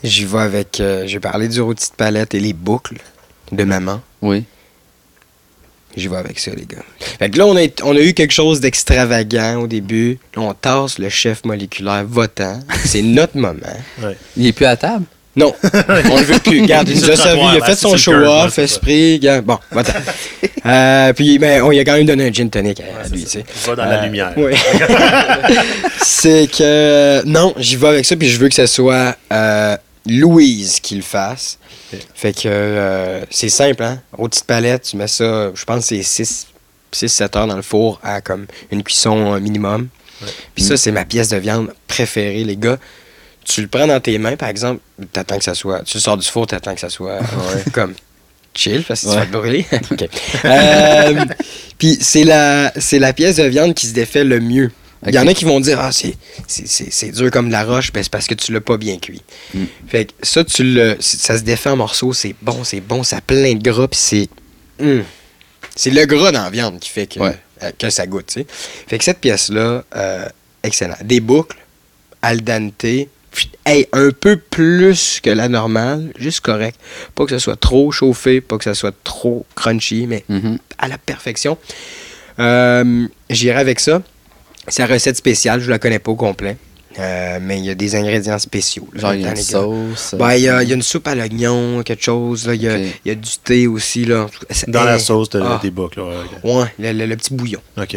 Speaker 3: J'y vais avec. euh, J'ai parlé du rôti de palette et les boucles de maman.
Speaker 2: Oui.
Speaker 3: J'y vais avec ça, les gars. Fait que là, on a, on a eu quelque chose d'extravagant au début. Là, on tasse le chef moléculaire votant. C'est notre moment.
Speaker 2: Il est plus à table?
Speaker 3: Non, on le veut plus. Regarde, il nous a servi, il a fait son show-off, esprit. Bon, va-t'en. euh, puis, ben, on lui a quand même donné un gin tonic à, lui, tu sais.
Speaker 1: Va dans la
Speaker 3: Euh,
Speaker 1: lumière.
Speaker 3: Oui. c'est que non, j'y vais avec ça, puis je veux que ce soit euh, Louise qui le fasse. Fait que c'est simple, hein. Rôti de palette, tu mets ça, je pense que c'est 6-7 heures dans le four à comme une cuisson minimum. Puis ça, c'est ma pièce de viande préférée, les gars. Tu le prends dans tes mains, par exemple, t'attends que ça soit. Tu le sors du four, t'attends que ça soit comme chill, parce que tu
Speaker 2: Ouais.
Speaker 3: vas te brûler. Euh, Puis c'est la, c'est la pièce de viande qui se défait le mieux. Il y en a qui vont dire Ah, c'est, c'est, dur comme de la roche, ben, c'est parce que tu l'as pas bien cuit.
Speaker 2: Mm.
Speaker 3: Fait que ça, tu le, ça se défait en morceaux, c'est bon, c'est bon, ça a plein de gras, puis c'est. hum. C'est le gras dans la viande qui fait que,
Speaker 2: Ouais.
Speaker 3: euh, que ça goûte, tu sais. Fait que cette pièce-là, euh, excellent. Des boucles, al dente, hey, un peu plus que la normale, juste correct. Pas que ce soit trop chauffé, pas que ce soit trop crunchy, mais
Speaker 2: Mhm.
Speaker 3: à la perfection. Euh, J'irai avec ça. C'est la recette spéciale, je la connais pas au complet. Euh, mais il y a des ingrédients spéciaux. là,
Speaker 2: Genre, il y a une sauce.
Speaker 3: Ben, il y, a, il y a une soupe à l'oignon, quelque chose. Il y, a, y du thé aussi. Là.
Speaker 1: Dans la sauce de-
Speaker 3: ah.
Speaker 1: des boucles. là, ouais,
Speaker 3: Ouais, le, le- le petit bouillon.
Speaker 1: Ok.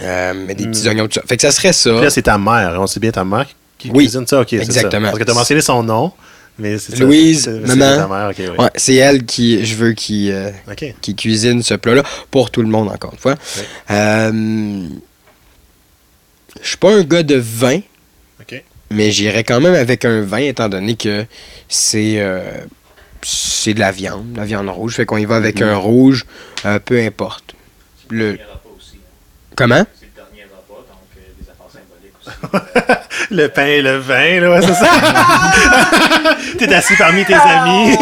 Speaker 3: Euh, mais des petits
Speaker 1: Mm.
Speaker 3: oignons, tout ça. Fait que ça serait ça.
Speaker 1: Puis là, c'est ta mère. On sait bien ta mère qui
Speaker 3: Oui,
Speaker 1: cuisine ça. Ok, c'est ça.
Speaker 3: exactement.
Speaker 1: Parce que tu as mentionné son nom. Mais c'est ça.
Speaker 3: Louise,
Speaker 1: C'est- c'est
Speaker 3: maman.
Speaker 1: mère. Ok, ouais.
Speaker 3: Ouais, c'est elle qui, je veux, qui, euh, qui cuisine ce plat-là pour tout le monde, encore une fois.
Speaker 1: Ouais.
Speaker 3: Euh, je suis pas un gars de vin, mais j'irais quand même avec un vin, étant donné que c'est euh, c'est de la viande, la viande rouge. Fait qu'on y va avec
Speaker 2: Mhm.
Speaker 3: un rouge, euh, peu importe. Le...
Speaker 4: aussi. hein.
Speaker 3: Comment?
Speaker 4: C'est le dernier repas, donc euh, des affaires symboliques aussi.
Speaker 1: Le pain et le vin, là, ouais, c'est ça. T'es assis parmi tes amis.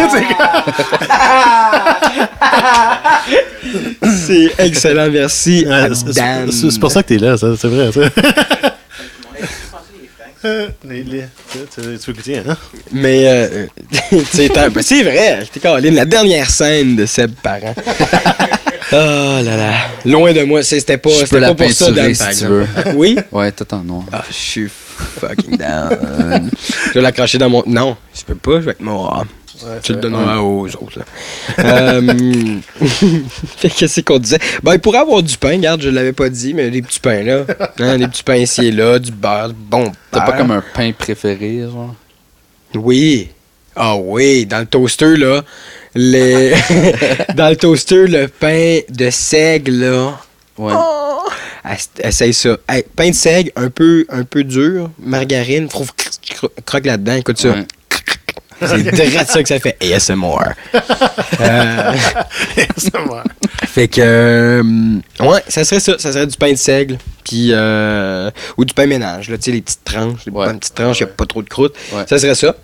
Speaker 3: C'est excellent, merci.
Speaker 1: Ouais,
Speaker 3: à
Speaker 1: c'est-
Speaker 3: Dan.
Speaker 1: c'est c'est pour ça que t'es là, ça, c'est vrai, ça. Euh, les- les- tu, tu- veux goûter, hein?
Speaker 3: Mais euh, c'est vrai, t'es Caroline, la dernière scène de Seb Parent. Oh là là. Loin de moi, c'était pas, c'était pas pour ça,
Speaker 2: peinturer
Speaker 3: Dan,
Speaker 2: si
Speaker 3: par
Speaker 2: tu
Speaker 3: exemple.
Speaker 2: veux.
Speaker 3: Oui?
Speaker 2: Ouais, tout en noir.
Speaker 3: Ah, je suis fucking down. je vais l'accrocher dans mon. Non, je peux pas, je vais être mort. Tu le donneras aux autres. Là. euh... qu'est-ce qu'on disait? Ben, il pourrait avoir du pain, regarde, je l'avais pas dit, mais des petits pains là. Hein, des petits pains ici et là, du beurre, du bon
Speaker 2: T'as pas comme un pain préféré, genre?
Speaker 3: Oui. Ah oui, dans le toaster, là. Les... dans le toaster, le pain de seigle, là.
Speaker 2: Ouais.
Speaker 3: Oh! Ess- Essaye ça. Hey, pain de seigle, un peu, un peu dur, margarine, croque là-dedans, écoute ça.
Speaker 2: Ouais.
Speaker 3: C'est direct ça que ça fait ASMR. Euh,
Speaker 1: moi.
Speaker 3: fait que, euh, ouais, ça serait ça. Ça serait du pain de seigle, puis, euh, ou du pain ménage, là, tu sais, les petites tranches, les
Speaker 2: Ouais.
Speaker 3: bonnes petites tranches, il n'y a pas trop de croûte.
Speaker 2: Ouais.
Speaker 3: Ça serait ça.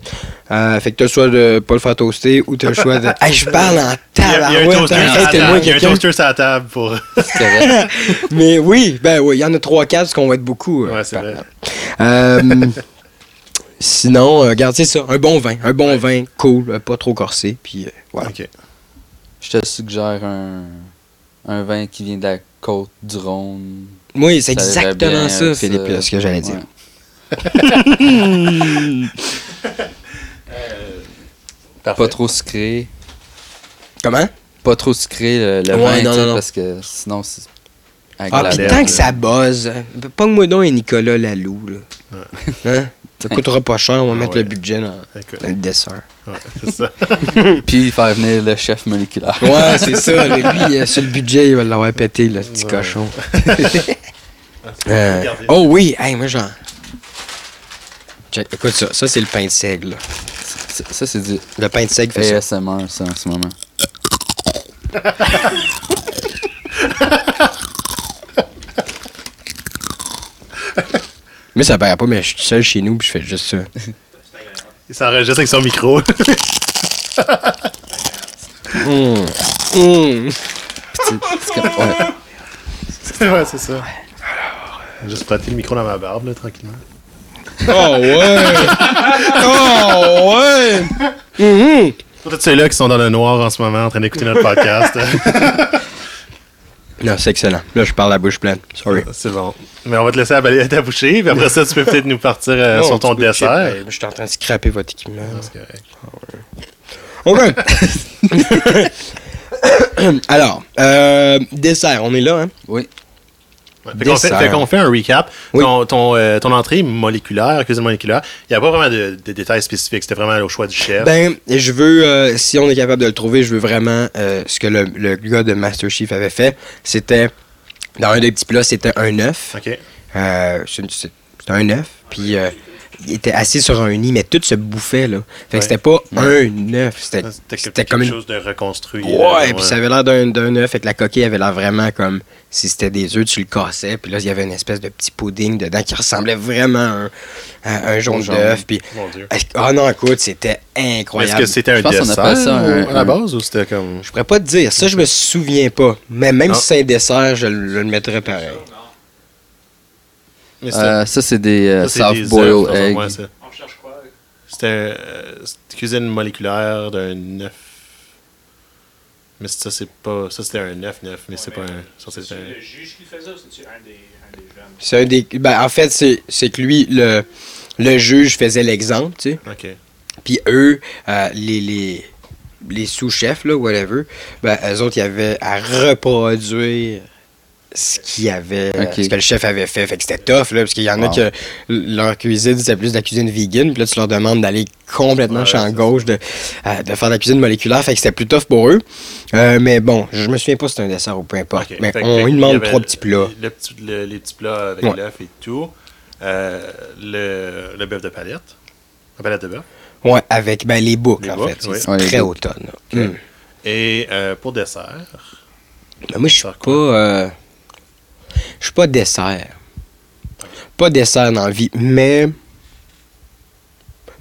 Speaker 3: Euh, fait que t'as le choix de pas le faire toaster, ou t'as le choix de. Hey, je parle en
Speaker 1: y a, il y a un toaster
Speaker 3: hein,
Speaker 1: sur la table. Il y a un toaster sur la table pour.
Speaker 3: Mais oui, ben oui, il y en a 3-4 parce qu'on va être beaucoup.
Speaker 1: Ouais, c'est vrai.
Speaker 3: Euh, sinon, euh, regarde, c'est ça, un bon vin. Un bon vin, cool, euh, pas trop corsé, puis euh, voilà.
Speaker 1: Ok.
Speaker 2: Je te suggère un, un vin qui vient de la côte du Rhône.
Speaker 3: Oui, c'est
Speaker 2: Ça irait
Speaker 3: exactement
Speaker 2: bien
Speaker 3: ça, Philippe, là, ce que j'allais dire.
Speaker 2: Pas trop sucré.
Speaker 3: Comment?
Speaker 2: Pas trop sucré le, le
Speaker 3: Ouais,
Speaker 2: vin,
Speaker 3: non,
Speaker 2: tu sais,
Speaker 3: non, non.
Speaker 2: parce que sinon c'est. avec
Speaker 3: Ah,
Speaker 2: la
Speaker 3: puis
Speaker 1: lèvre,
Speaker 3: tant
Speaker 1: là.
Speaker 3: que ça buzz, pas moi donc et Nicolas Lalou, là. Hein? Ça coûtera pas cher, on va
Speaker 1: Ah
Speaker 3: mettre
Speaker 1: ouais.
Speaker 3: le budget dans, dans le dessert.
Speaker 1: ouais, c'est ça.
Speaker 2: Puis faire venir le chef moléculaire.
Speaker 3: Ouais, c'est ça. Lui, euh, sur le budget, il va l'avoir pété, le petit
Speaker 1: Ouais.
Speaker 3: cochon. Euh, oh oui, hey, moi j'en. Écoute ça, ça c'est le pain de seigle. là.
Speaker 2: Ça, c'est du
Speaker 3: Le pain de seigle fait ça.
Speaker 2: ASMR, ça, en ce moment.
Speaker 3: Mais ça paraît pas, mais je suis seul chez nous puis je fais juste ça.
Speaker 1: Il s'enregistre avec son micro.
Speaker 3: Hum. Hum.
Speaker 2: Ouais.
Speaker 1: c'est ça. Juste frotter le micro dans ma barbe, là, tranquillement.
Speaker 3: Oh ouais! Oh ouais! Mhm.
Speaker 1: Tous ceux-là qui sont dans le noir en ce moment en train d'écouter notre podcast.
Speaker 3: Non, c'est excellent. Là, je parle la bouche pleine. Sorry.
Speaker 1: C'est bon. Mais on va te laisser avaler à ta bouchée, puis après ça, tu peux peut-être nous partir euh,
Speaker 3: Non,
Speaker 1: sur ton dessert.
Speaker 3: ben, Je suis en train de scraper votre équipement.
Speaker 1: C'est correct.
Speaker 3: OK. Alors, euh, dessert, on est là, hein?
Speaker 2: Oui.
Speaker 1: Fait qu'on fait, fait un recap.
Speaker 3: Oui.
Speaker 1: Ton, ton, euh, ton entrée moléculaire, cuisine moléculaire, il n'y a pas vraiment de, de détails spécifiques. C'était vraiment au choix du chef.
Speaker 3: Ben, je veux, euh, si on est capable de le trouver, je veux vraiment euh, ce que le, le gars de Master Chief avait fait. C'était, dans un des petits plats, c'était un œuf.
Speaker 1: OK.
Speaker 3: C'est un œuf. Puis, était assis sur un nid, mais tout se bouffait, là. Fait
Speaker 1: Ouais.
Speaker 3: que c'était pas un œuf. C'était
Speaker 1: C'était
Speaker 3: c'était
Speaker 1: quelque
Speaker 3: comme une
Speaker 1: chose de reconstruit.
Speaker 3: Ouais,
Speaker 1: là,
Speaker 3: puis ça avait l'air d'un, d'un œuf, fait que la coquille avait l'air vraiment comme si c'était des œufs, tu le cassais, puis là, il y avait une espèce de petit pudding dedans qui ressemblait vraiment à un, à un jaune d'œuf, puis...
Speaker 1: Mon Dieu.
Speaker 3: Ah non, écoute, c'était
Speaker 1: Est-ce
Speaker 3: incroyable.
Speaker 1: que c'était un
Speaker 2: Je pense qu'on
Speaker 1: dessert
Speaker 2: ça un-
Speaker 1: à la base ou c'était comme.
Speaker 3: Je pourrais pas te dire, ça, je me souviens pas. Mais même si c'est un dessert, je, le je le mettrais pareil.
Speaker 2: Euh, ça, c'est des euh,
Speaker 1: ça, c'est des
Speaker 2: soft-boiled eggs.
Speaker 4: On cherche quoi?
Speaker 1: C'était euh, c'était cuisine moléculaire d'un œuf. Mais ça, c'est pas. Ça, c'était un œuf neuf, mais c'est pas un. Ça, c'est un.
Speaker 4: le juge qui le faisait ou c'est-tu un des, un des jeunes?
Speaker 3: C'est un des... Ben, en fait, c'est, c'est que lui, le, le juge faisait l'exemple, tu sais.
Speaker 1: Ok.
Speaker 3: Puis eux, euh, les, les, les sous-chefs, là, whatever, ben, eux autres, ils avaient à reproduire ce qu'il avait,
Speaker 2: Ok.
Speaker 3: ce que le chef avait fait. Fait que c'était tough, là, parce qu'il y en a que leur cuisine, c'était plus de la cuisine vegan. Puis là, tu leur demandes d'aller complètement
Speaker 1: Ouais,
Speaker 3: champ
Speaker 1: c'est
Speaker 3: gauche, de, euh, de faire de la cuisine moléculaire. Fait que c'était plus tough pour eux. Euh, mais bon, je me souviens pas si c'était un dessert ou peu importe. Mais
Speaker 1: Fait
Speaker 3: on lui demande trois petits plats.
Speaker 1: le petit- le- les petits plats avec
Speaker 3: Ouais.
Speaker 1: l'œuf et tout. Euh, le, le bœuf de palette. La palette de bœuf.
Speaker 3: Ouais, avec ben, les boucles,
Speaker 1: Les
Speaker 3: en
Speaker 1: boucles,
Speaker 3: fait.
Speaker 1: oui.
Speaker 3: C'est
Speaker 2: Ouais,
Speaker 3: très automne. là.
Speaker 1: Ok.
Speaker 3: Mm.
Speaker 1: Et euh, pour dessert.
Speaker 3: Ben, moi, je suis pas. Je suis pas dessert. Pas dessert dans la vie, mais.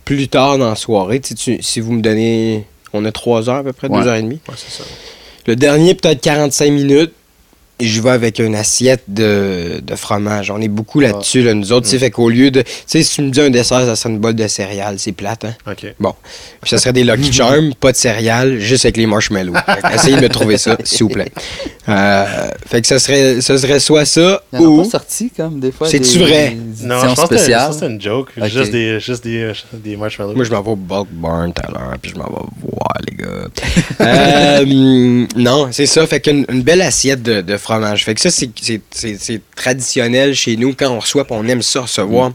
Speaker 3: Plus tard dans la soirée, tu si vous me donnez. On a trois heures à peu près,
Speaker 2: Ouais.
Speaker 3: deux heures et demie.
Speaker 1: Ouais, c'est ça.
Speaker 3: Le dernier, peut-être 45 minutes. Et je vais avec une assiette de, de fromage. On est beaucoup là-dessus, là, nous autres. tu sais, Fait qu'au lieu de. Tu sais, si tu me dis un dessert, ça serait une bolle de céréales. C'est plate, hein?
Speaker 1: Ok.
Speaker 3: Puis ça serait des Lucky Charms, pas de céréales, juste avec les marshmallows. Fait que Essayez de me trouver ça, s'il vous plaît. Euh, fait que ça serait, ça serait soit ça ou.
Speaker 2: pas sorti, comme, des fois.
Speaker 3: C'est-tu vrai?
Speaker 2: des
Speaker 1: Non, je pense
Speaker 2: spéciales.
Speaker 1: c'était une joke.
Speaker 2: Ok.
Speaker 1: Juste, des, juste des, des marshmallows.
Speaker 3: Moi, je m'en vais au Bulk Barn tout à l'heure, puis je m'en vais voir, les gars. Euh, non, c'est ça. Fait qu'une une belle assiette de, de fromage. Fait que ça, c'est- c'est c'est- c'est traditionnel chez nous. Quand on reçoit, on aime ça recevoir.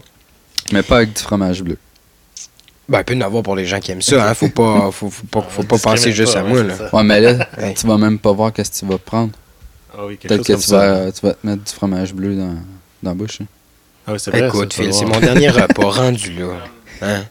Speaker 2: Mais pas avec du fromage bleu.
Speaker 3: Ben, il peut y en avoir pour les gens qui aiment ça. Hein. Faut pas, faut, faut pas, faut pas penser juste à moi. Là.
Speaker 2: Ouais, mais là, tu vas même pas voir qu'est-ce que tu vas prendre.
Speaker 1: Ah oui, quelque
Speaker 2: Peut-être
Speaker 1: chose
Speaker 2: que
Speaker 1: comme
Speaker 2: tu
Speaker 1: ça.
Speaker 2: vas, tu vas te mettre du fromage bleu dans, dans la bouche. hein.
Speaker 1: Ah oui, c'est vrai.
Speaker 3: Écoute,
Speaker 1: ça,
Speaker 3: Phil, c'est mon dernier repas rendu là. Hein?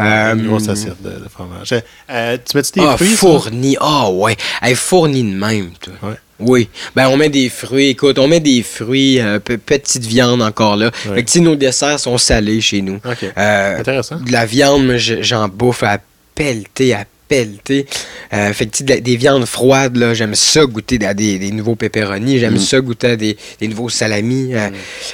Speaker 3: Euh,
Speaker 1: Une grosse assiette de, de fromage. Euh, tu mets-tu des
Speaker 3: Ah,
Speaker 1: fruits?
Speaker 3: fourni. Ah, ouais. Hey, fourni de même, toi.
Speaker 1: Ouais.
Speaker 3: Oui. Ben, on met des fruits. Écoute, on met des fruits, euh, pe- petite viande encore là.
Speaker 1: Ouais.
Speaker 3: Fait que, nos desserts sont salés chez nous.
Speaker 1: Ok.
Speaker 3: Euh,
Speaker 1: Intéressant.
Speaker 3: de la viande, j'en bouffe à pelleter, à pelleter. Euh, fait que, de la- des viandes froides, là, j'aime ça goûter à des, des nouveaux pepperoni. J'aime
Speaker 2: Mm.
Speaker 3: ça goûter à des, des nouveaux salamis. euh.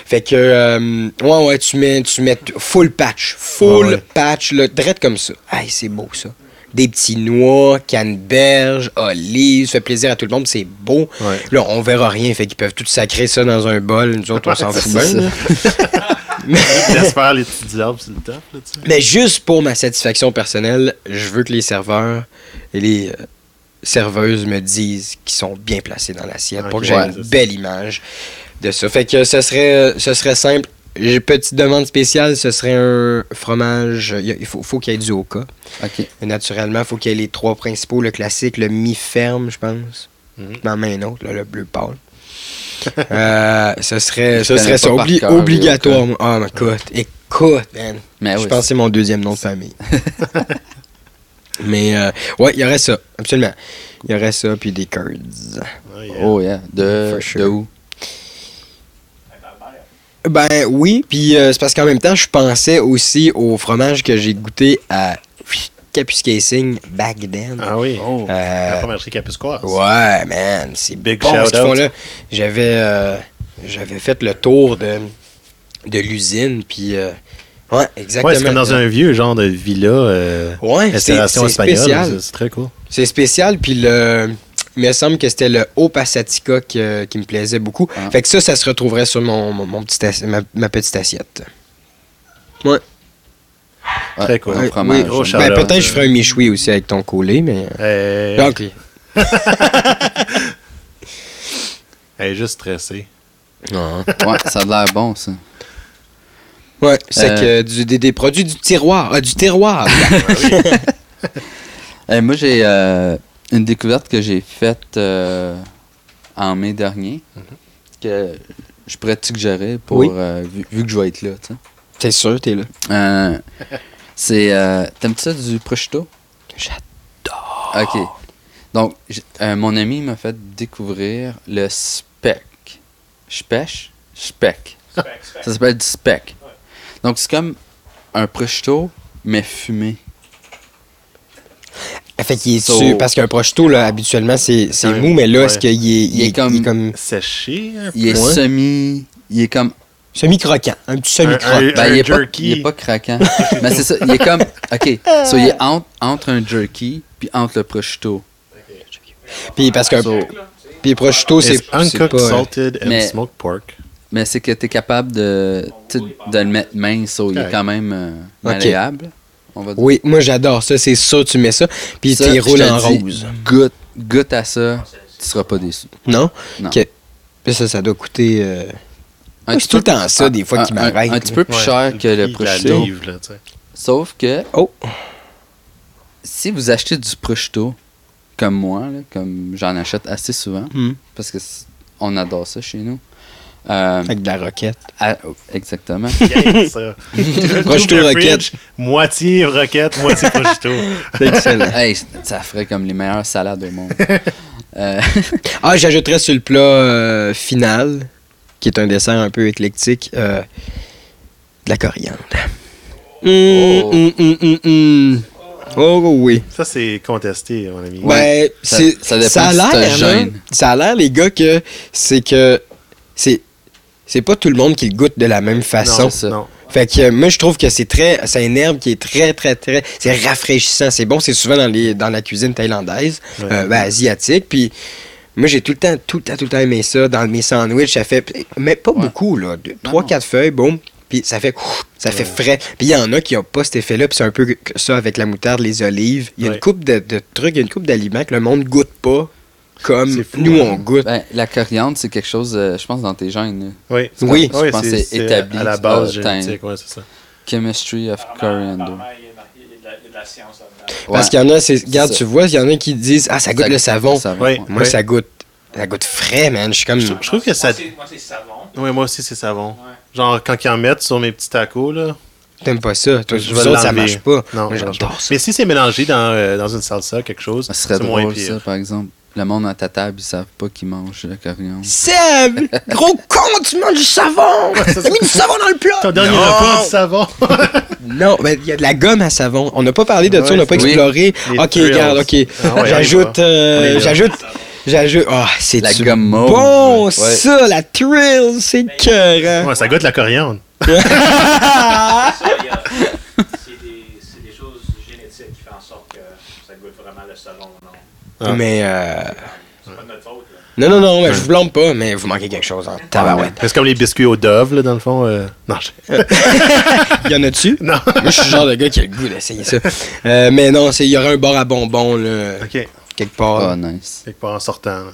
Speaker 3: Fait que, ouais, ouais, tu mets, tu mets full patch. Full
Speaker 1: Ouais, ouais.
Speaker 3: patch, là, drette comme ça. Hey, c'est beau, ça. Des petits noix, canneberges, olives, ça fait plaisir à tout le monde, c'est beau.
Speaker 1: Ouais.
Speaker 3: Là, on verra rien, fait qu'ils peuvent tout sacrer ça dans un bol. Nous autres, on s'en fout bien.
Speaker 1: ça.
Speaker 3: là.
Speaker 1: Laisse faire les petits diables sur le top. Là, tu sais.
Speaker 3: Mais juste pour ma satisfaction personnelle, je veux que les serveurs et les euh, serveuses me disent qu'ils sont bien placés dans l'assiette pour que j'ai
Speaker 1: ouais,
Speaker 3: une belle image de ça. Fait que ce serait, euh, ce serait simple. J'ai petite demande spéciale, ce serait un fromage. Il faut, faut qu'il y ait du oka.
Speaker 2: Ok.
Speaker 3: Et naturellement, il faut qu'il y ait les trois principaux, le classique, le mi-ferme, je pense.
Speaker 1: Mhm.
Speaker 3: Dans un autre, là, le bleu pâle. Euh, ce serait, ce serait ça. Obli-
Speaker 2: cœur,
Speaker 3: obligatoire. Ah, mais écoute, écoute, man.
Speaker 2: Mais
Speaker 3: je
Speaker 2: oui.
Speaker 3: pense que c'est mon deuxième nom de famille. Mais euh, ouais, il y aurait ça, absolument. Il y aurait ça, puis des curds.
Speaker 1: Ah, yeah.
Speaker 2: Oh yeah. De,
Speaker 3: sure.
Speaker 2: de où?
Speaker 3: Ben oui, puis euh, c'est parce qu'en même temps, je pensais aussi au fromage que j'ai goûté à Capus Casing back then.
Speaker 1: Ah oui.
Speaker 2: Oh.
Speaker 3: Euh,
Speaker 1: La fromagerie Capuscoise.
Speaker 3: Ouais, man, c'est
Speaker 1: Big
Speaker 3: bon ce
Speaker 1: shout out.
Speaker 3: là. J'avais euh, j'avais fait le tour de, de l'usine, puis euh, ouais, exactement.
Speaker 1: Ouais, c'est comme dans un vieux genre de villa. Euh,
Speaker 3: Ouais, c'est
Speaker 1: restauration
Speaker 3: c'est
Speaker 1: espagnole.
Speaker 3: spécial.
Speaker 1: C'est- C'est très cool.
Speaker 3: C'est spécial, puis le, il me semble que c'était le Haut Passatica que- qui me plaisait beaucoup.
Speaker 2: Ah.
Speaker 3: Fait que ça, ça se retrouverait sur mon, mon, mon petit assi- ma, ma petite assiette. Ouais.
Speaker 2: Ouais,
Speaker 1: Très cool.
Speaker 3: Ouais,
Speaker 2: fromage.
Speaker 3: oui.
Speaker 1: Oh,
Speaker 3: Ben, peut-être je ferai un michoui aussi avec ton collet, mais.
Speaker 1: Euh,
Speaker 3: Donc,
Speaker 1: Elle est juste stressée.
Speaker 3: non.
Speaker 2: Ouais, ça a l'air bon, ça.
Speaker 3: Ouais, c'est
Speaker 2: Euh.
Speaker 3: que du, des, des produits du tiroir. Ah, du terroir.
Speaker 2: Euh, moi, j'ai euh, une découverte que j'ai faite euh, en mai dernier que je pourrais te suggérer pour,
Speaker 3: Oui.
Speaker 2: euh, vu, vu que je vais être là. tu sais.
Speaker 3: T'es sûr, t'es là?
Speaker 2: Euh, c'est. euh, T'aimes-tu ça du prosciutto?
Speaker 3: J'adore.
Speaker 2: Ok. Donc, euh, mon ami m'a fait découvrir le spec. Spech? Spec.
Speaker 4: Spec, spec.
Speaker 2: Ça s'appelle du spec. Donc, c'est comme un prosciutto, mais fumé.
Speaker 3: Fait qu'il est
Speaker 2: So-
Speaker 3: sûr, parce qu'un prosciutto, là, habituellement, c'est c'est mou, mais là,
Speaker 1: Ouais.
Speaker 3: est-ce qu'il est, il
Speaker 2: est comme-
Speaker 1: Séché un peu.
Speaker 2: Il est
Speaker 3: Ouais.
Speaker 2: semi. Il est comme.
Speaker 3: semi-croquant. Un petit semi-croquant.
Speaker 2: Ben, il, est pas, il est pas craquant. mais c'est ça. Il est comme. Ok. So, il est entre, entre un jerky puis entre le prosciutto.
Speaker 3: Puis parce qu'un
Speaker 2: So,
Speaker 3: puis prosciutto, c'est c'est
Speaker 1: uncooked,
Speaker 3: pas...
Speaker 1: salted and
Speaker 2: Mais-
Speaker 1: smoked pork?
Speaker 2: mais c'est que tu es capable de, de le mettre mince. So, il est quand même euh, malléable. On va dire.
Speaker 3: Oui, moi j'adore ça, c'est sûr, tu mets ça. Puis
Speaker 2: Ça,
Speaker 3: tu roules en
Speaker 2: dis,
Speaker 3: rose.
Speaker 2: Goûte, goûte à ça. Tu seras pas déçu.
Speaker 3: Non?
Speaker 2: Non.
Speaker 3: Ok. Puis ça, ça doit coûter. euh,
Speaker 2: Un
Speaker 3: Moi,
Speaker 2: petit
Speaker 3: c'est tout le temps ça, des fois,
Speaker 2: un-
Speaker 3: qui
Speaker 2: un-
Speaker 3: m'arrête.
Speaker 2: Un petit peu plus
Speaker 1: Ouais,
Speaker 2: cher que le prosciutto.
Speaker 1: livre, là.
Speaker 2: Sauf que
Speaker 3: Oh!
Speaker 2: si vous achetez du prosciutto, comme moi, là, comme j'en achète assez souvent,
Speaker 3: Hmm.
Speaker 2: parce que on adore ça chez nous. Euh,
Speaker 3: Avec de la roquette.
Speaker 2: à- oh, exactement.
Speaker 1: Gang, ça.
Speaker 3: Prosciutto
Speaker 1: Double
Speaker 3: roquette.
Speaker 1: fridge, Moitié roquette, moitié prosciutto.
Speaker 3: C'est excellent.
Speaker 2: hey, ça ferait comme les meilleures salades au monde. Euh,
Speaker 3: Ah, j'ajouterais sur le plat euh, final, qui est un dessert un peu éclectique, euh, de la coriandre. Hum,
Speaker 2: Oh.
Speaker 3: hum, hum, hum, hum. Oh oui.
Speaker 1: Ça, c'est contesté, mon ami.
Speaker 3: Ouais,
Speaker 2: Ça- dépend
Speaker 3: ça a
Speaker 2: si
Speaker 3: l'air, ça a l'air, les gars, que c'est que c'est c'est pas tout le monde qui le goûte de la même façon.
Speaker 1: Non,
Speaker 2: c'est ça.
Speaker 1: non.
Speaker 3: Fait que euh, moi je trouve que c'est très c'est une herbe qui est très très très c'est rafraîchissant, c'est bon, c'est souvent dans les dans la cuisine thaïlandaise,
Speaker 1: Ouais.
Speaker 3: euh, ben, asiatique puis moi j'ai tout le temps tout le temps tout le temps aimé ça dans mes sandwichs, ça fait mais pas
Speaker 2: Ouais.
Speaker 3: beaucoup là, trois quatre feuilles, boum, puis ça fait ça fait frais. Puis il y en a qui ont pas cet effet-là, puis c'est un peu ça avec la moutarde, les olives. Il y a
Speaker 1: Ouais.
Speaker 3: une coupe de, de trucs, il y a une coupe d'aliments que le monde goûte pas comme
Speaker 1: fou,
Speaker 3: nous
Speaker 1: hein.
Speaker 3: on goûte.
Speaker 2: ben, la coriandre, c'est quelque chose, euh, je pense, dans tes gènes.
Speaker 1: Oui,
Speaker 3: Oui.
Speaker 2: Je pense que c'est établi,
Speaker 1: À la base génétique, ouais, c'est ça.
Speaker 2: Chemistry of
Speaker 4: Apparemment,
Speaker 2: coriander.
Speaker 3: Parce qu'il y en a, c'est, regarde, tu vois, il y en a qui disent Ah, ça goûte le savon.
Speaker 2: savon,
Speaker 1: Oui.
Speaker 2: ouais.
Speaker 3: Moi, ça goûte. Ça goûte frais, man. Je suis comme.
Speaker 1: Je, je trouve que ça.
Speaker 4: Moi, c'est- Moi, c'est savon.
Speaker 1: Oui, moi aussi, c'est savon.
Speaker 4: Ouais.
Speaker 1: Genre, quand ils en mettent sur mes petits tacos, là.
Speaker 3: T'aimes pas ça. Toi,
Speaker 1: je
Speaker 3: autres, ça marche pas.
Speaker 1: Non,
Speaker 3: Moi,
Speaker 1: ça. Mais si c'est mélangé dans, euh, dans une salsa, quelque chose,
Speaker 2: Ça serait
Speaker 1: c'est moins
Speaker 2: drôle,
Speaker 1: pire.
Speaker 2: ça, par exemple. Le monde à ta table, ils savent pas qu'ils mangent la coriandre.
Speaker 3: Seb, gros con, tu manges du savon. T'as mis du savon dans le plat.
Speaker 1: Ton dernier
Speaker 3: non.
Speaker 1: repas savon.
Speaker 3: Non, mais il y a de la gomme à savon. On n'a pas parlé de ça, on n'a pas
Speaker 2: Oui.
Speaker 3: exploré.
Speaker 1: Les
Speaker 3: ok,
Speaker 1: thrills.
Speaker 3: regarde, ok.
Speaker 1: Ah ouais,
Speaker 3: j'ajoute, euh, j'ajoute, j'ajoute. Ah, c'est
Speaker 2: La gomme mauve.
Speaker 3: Bon,
Speaker 2: Ouais.
Speaker 3: ça, la thrill, c'est cœur.
Speaker 1: ouais, ça goûte la coriandre.
Speaker 4: Ça, il y a- C'est des, c'est des choses génétiques qui font en sorte que ça goûte vraiment le savon ou non.
Speaker 1: Ah.
Speaker 3: Mais euh,
Speaker 4: C'est pas de notre faute. Là.
Speaker 3: non, non, non, mais je vous blâme pas, mais vous manquez quelque chose en tabarouette.
Speaker 1: C'est comme les biscuits aux Dove, là, dans le fond. euh, Non, je-
Speaker 3: Y en a-tu?
Speaker 1: non.
Speaker 3: Moi, je suis le genre de gars qui a le goût d'essayer ça. Euh, mais non, c'est- il y aurait un bar à bonbons, là,
Speaker 1: ok.
Speaker 3: quelque part.
Speaker 2: Oh, nice.
Speaker 1: Quelque part en sortant.